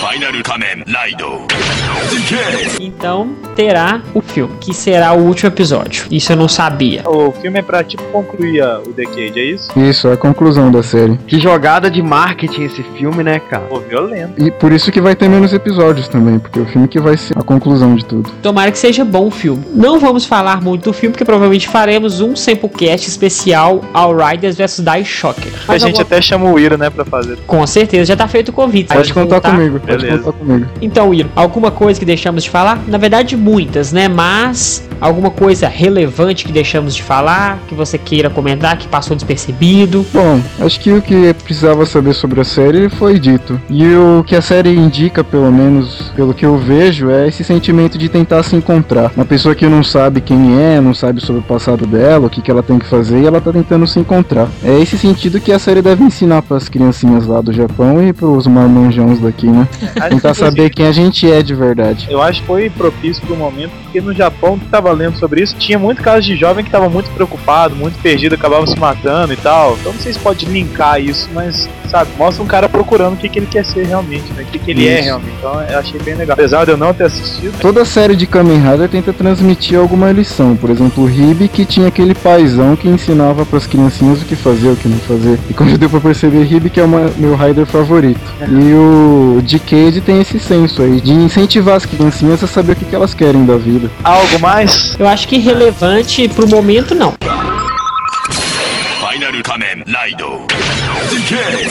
Final Kamen Raido. Então terá o filme, que será o último episódio. Isso eu não sabia. O filme é pra tipo concluir o Decade, é isso? Isso, é a conclusão da série. Que jogada de marketing esse filme, né, cara? Pô, violento. E por isso que vai ter menos episódios também, porque é o filme que vai ser a conclusão de tudo. Tomara que seja bom o filme. Não vamos falar muito do filme, porque provavelmente faremos um samplecast especial ao Riders vs Die Shocker. Mas a gente até chama o Iro, né, pra fazer. Com certeza, já tá feito o convite. Pode, contar, contar comigo, pode contar comigo. Então, Iro, alguma coisa que deixamos de falar? Na verdade, muitas, né? Mas alguma coisa relevante que deixamos de falar, que você queira comentar, que passou despercebido. Bom, acho que o que precisava saber sobre a série foi dito. E o que a série indica, pelo menos pelo que eu vejo, é esse sentimento de tentar se encontrar. Uma pessoa que não sabe quem é, não sabe sobre o passado dela, o que, que ela tem que fazer, e ela tá tentando se encontrar. É esse sentido que a série deve ensinar pras criancinhas lá do Japão e pros marmanjões daqui, né? Tentar saber quem a gente é de verdade. Eu acho que foi propício pro momento, porque no Japão, que lendo sobre isso, tinha muito caso de jovem que tava muito preocupado, muito perdido, acabava se matando e tal. Então não sei se pode linkar isso, mas, sabe? Mostra um cara procurando o que, que ele quer ser realmente, né? O que, que ele é Isso. é realmente. Então eu achei bem legal. Apesar de eu não ter assistido. Né? Toda série de Kamen Rider tenta transmitir alguma lição. Por exemplo, o Ribe que tinha aquele paizão que ensinava para as criancinhas o que fazer, o que não fazer. E quando deu pra perceber, Ribe que é o meu Rider favorito. É. E o Decade tem esse senso aí de incentivar as criancinhas a saber o que, que elas querem da vida. Algo mais? Eu acho que relevante pro momento não. Final Kamen Rider.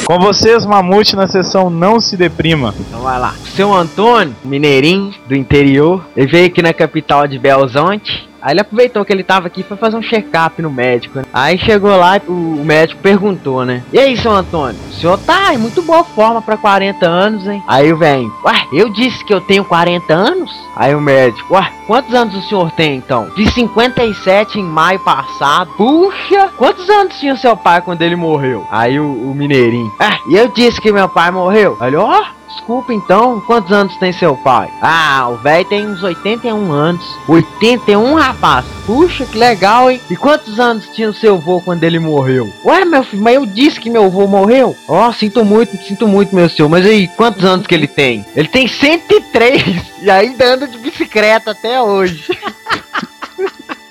Com vocês, Mamute, na sessão Não Se Deprima. Então vai lá. Seu Antônio, mineirinho do interior, ele veio aqui na capital de Belzonte. Aí ele aproveitou que ele tava aqui foi fazer um check-up no médico. né? Aí chegou lá e o médico perguntou, né? E aí, seu Antônio? O senhor tá em muito boa forma pra 40 anos, hein? Aí o velho, ué, eu disse que eu tenho 40 anos? Aí o médico, ué, quantos anos o senhor tem então? De 57 em maio passado. Puxa, quantos anos tinha seu pai quando ele morreu? Aí o, o mineirinho, ah, e eu disse que meu pai morreu. Aí ó, Desculpa então, quantos anos tem seu pai? Ah, o velho tem uns 81 anos. 81, rapaz? Puxa, que legal, hein? E quantos anos tinha o seu avô quando ele morreu? Ué, meu filho, mas eu disse que meu avô morreu? Ó, sinto muito, sinto muito, meu senhor. Mas aí, quantos anos que ele tem? Ele tem 103 e ainda anda de bicicleta até hoje.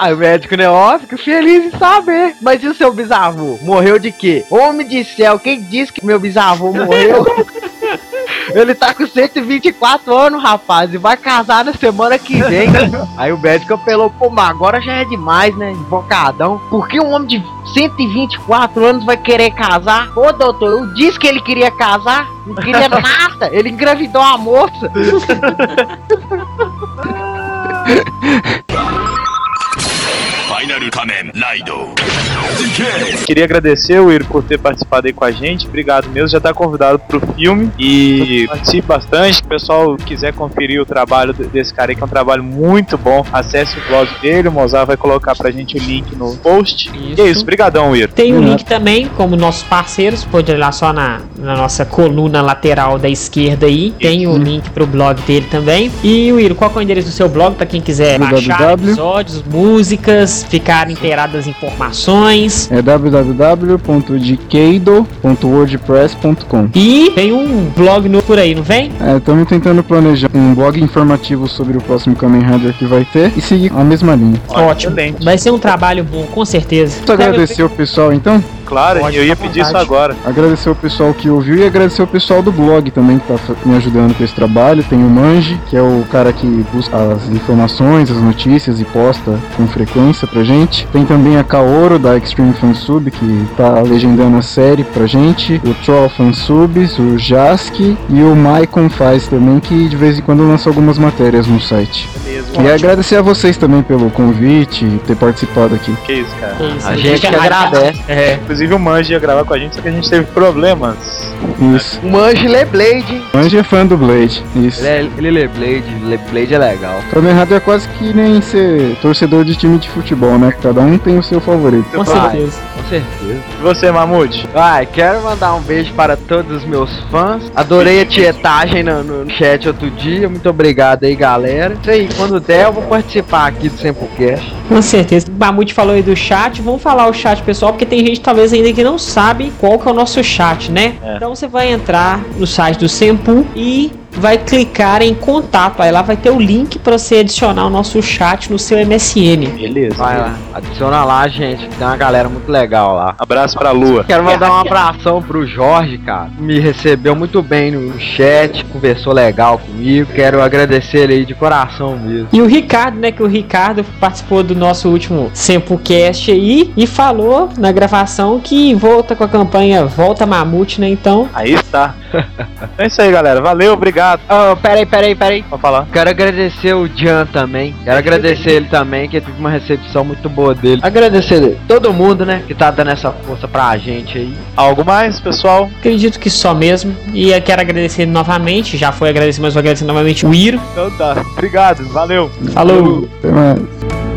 Aí o médico, né, ó, fico feliz em saber. Mas e o seu bisavô? Morreu de quê? Homem de céu, quem disse que meu bisavô morreu? Ele tá com 124 anos, rapaz, e vai casar na semana que vem. Aí o médico apelou, pô, mas agora já é demais, né? Invocadão. Por que um homem de 124 anos vai querer casar? Ô, doutor, eu disse que ele queria casar. Não queria nada. Ele engravidou a moça. Final Kamen Rider. Queria agradecer o Iro por ter participado aí com a gente. Obrigado mesmo, já está convidado para o filme e participe bastante. Se o pessoal quiser conferir o trabalho desse cara aí, que é um trabalho muito bom, acesse o blog dele. O Mozart vai colocar para a gente o link no post. Isso. E é isso, Obrigadão, Iro. Tem um link também, como nossos parceiros, pode olhar só na, na nossa coluna lateral da esquerda aí. Tem o um link para o blog dele também. E o Iro, qual é o endereço do seu blog para quem quiser baixar episódios, músicas, ficar inteiradas informações? Informações. É www.decado.wordpress.com. E tem um blog novo por aí, não vem? É, estamos tentando planejar um blog informativo sobre o próximo Kamen Rider que vai ter e seguir a mesma linha. Ótimo. Excelente. Vai ser um trabalho bom, com certeza. Posso agradecer o pessoal então? Claro, Pode, eu ia pedir isso agora. Agradecer o pessoal que ouviu e agradecer o pessoal do blog também que tá me ajudando com esse trabalho. Tem o Manji, que é o cara que busca as informações, as notícias e posta com frequência pra gente. Tem também a Kaoro da Extreme Fansub, que tá legendando a série pra gente. O Troll Fansubs, o Jaski e o Maicon faz também, que de vez em quando lança algumas matérias no site. Beleza. E agradecer a vocês também pelo convite e ter participado aqui. Que isso, cara. É isso, A gente que fica- agradece. É. Inclusive o Manji ia gravar com a gente, só que a gente teve problemas. Isso. O Manji lê Blade, hein? Manji é fã do Blade. Isso. Ele, é, ele lê Blade, lê Blade é legal. Kamen Rider é quase que nem ser torcedor de time de futebol, né? Cada um tem o seu favorito. Com certeza. Com certeza. E você, Mamute? Ai, quero mandar um beijo para todos os meus fãs. Adorei a tietagem no, no chat outro dia. Muito obrigado aí, galera. Isso aí, quando der, eu vou participar aqui do Sempocast. Com certeza. O Mamute falou aí do chat. Vamos falar o chat, pessoal, porque tem gente talvez ainda que não sabe qual que é o nosso chat, né? É. Então você vai entrar no site do Sempu e vai clicar em contato. Aí lá vai ter o link para você adicionar o nosso chat no seu MSN. Beleza. Vai lá, adiciona lá, gente. que Tem uma galera muito legal lá. Abraço pra Lua. Quero mandar um abração pro Jorge, cara. Me recebeu muito bem no chat, conversou legal comigo. Quero agradecer ele aí de coração mesmo. E o Ricardo, né? Que o Ricardo participou do nosso último Sempocast aí e falou na gravação que volta com a campanha Volta Mamute, né? Então, Aí está. então é isso aí, galera. Valeu, obrigado. Oh, peraí, peraí, peraí. Pra falar. Quero agradecer o Jan também. Quero agradecer ele também, que teve uma recepção muito boa dele. Agradecer todo mundo, né, que tá dando essa força pra gente aí. Algo mais, pessoal? acredito que só mesmo. E eu quero agradecer novamente. Já foi agradecer, mas vou agradecer novamente o Iro. Então tá. Obrigado. Valeu. Falou! Até mais.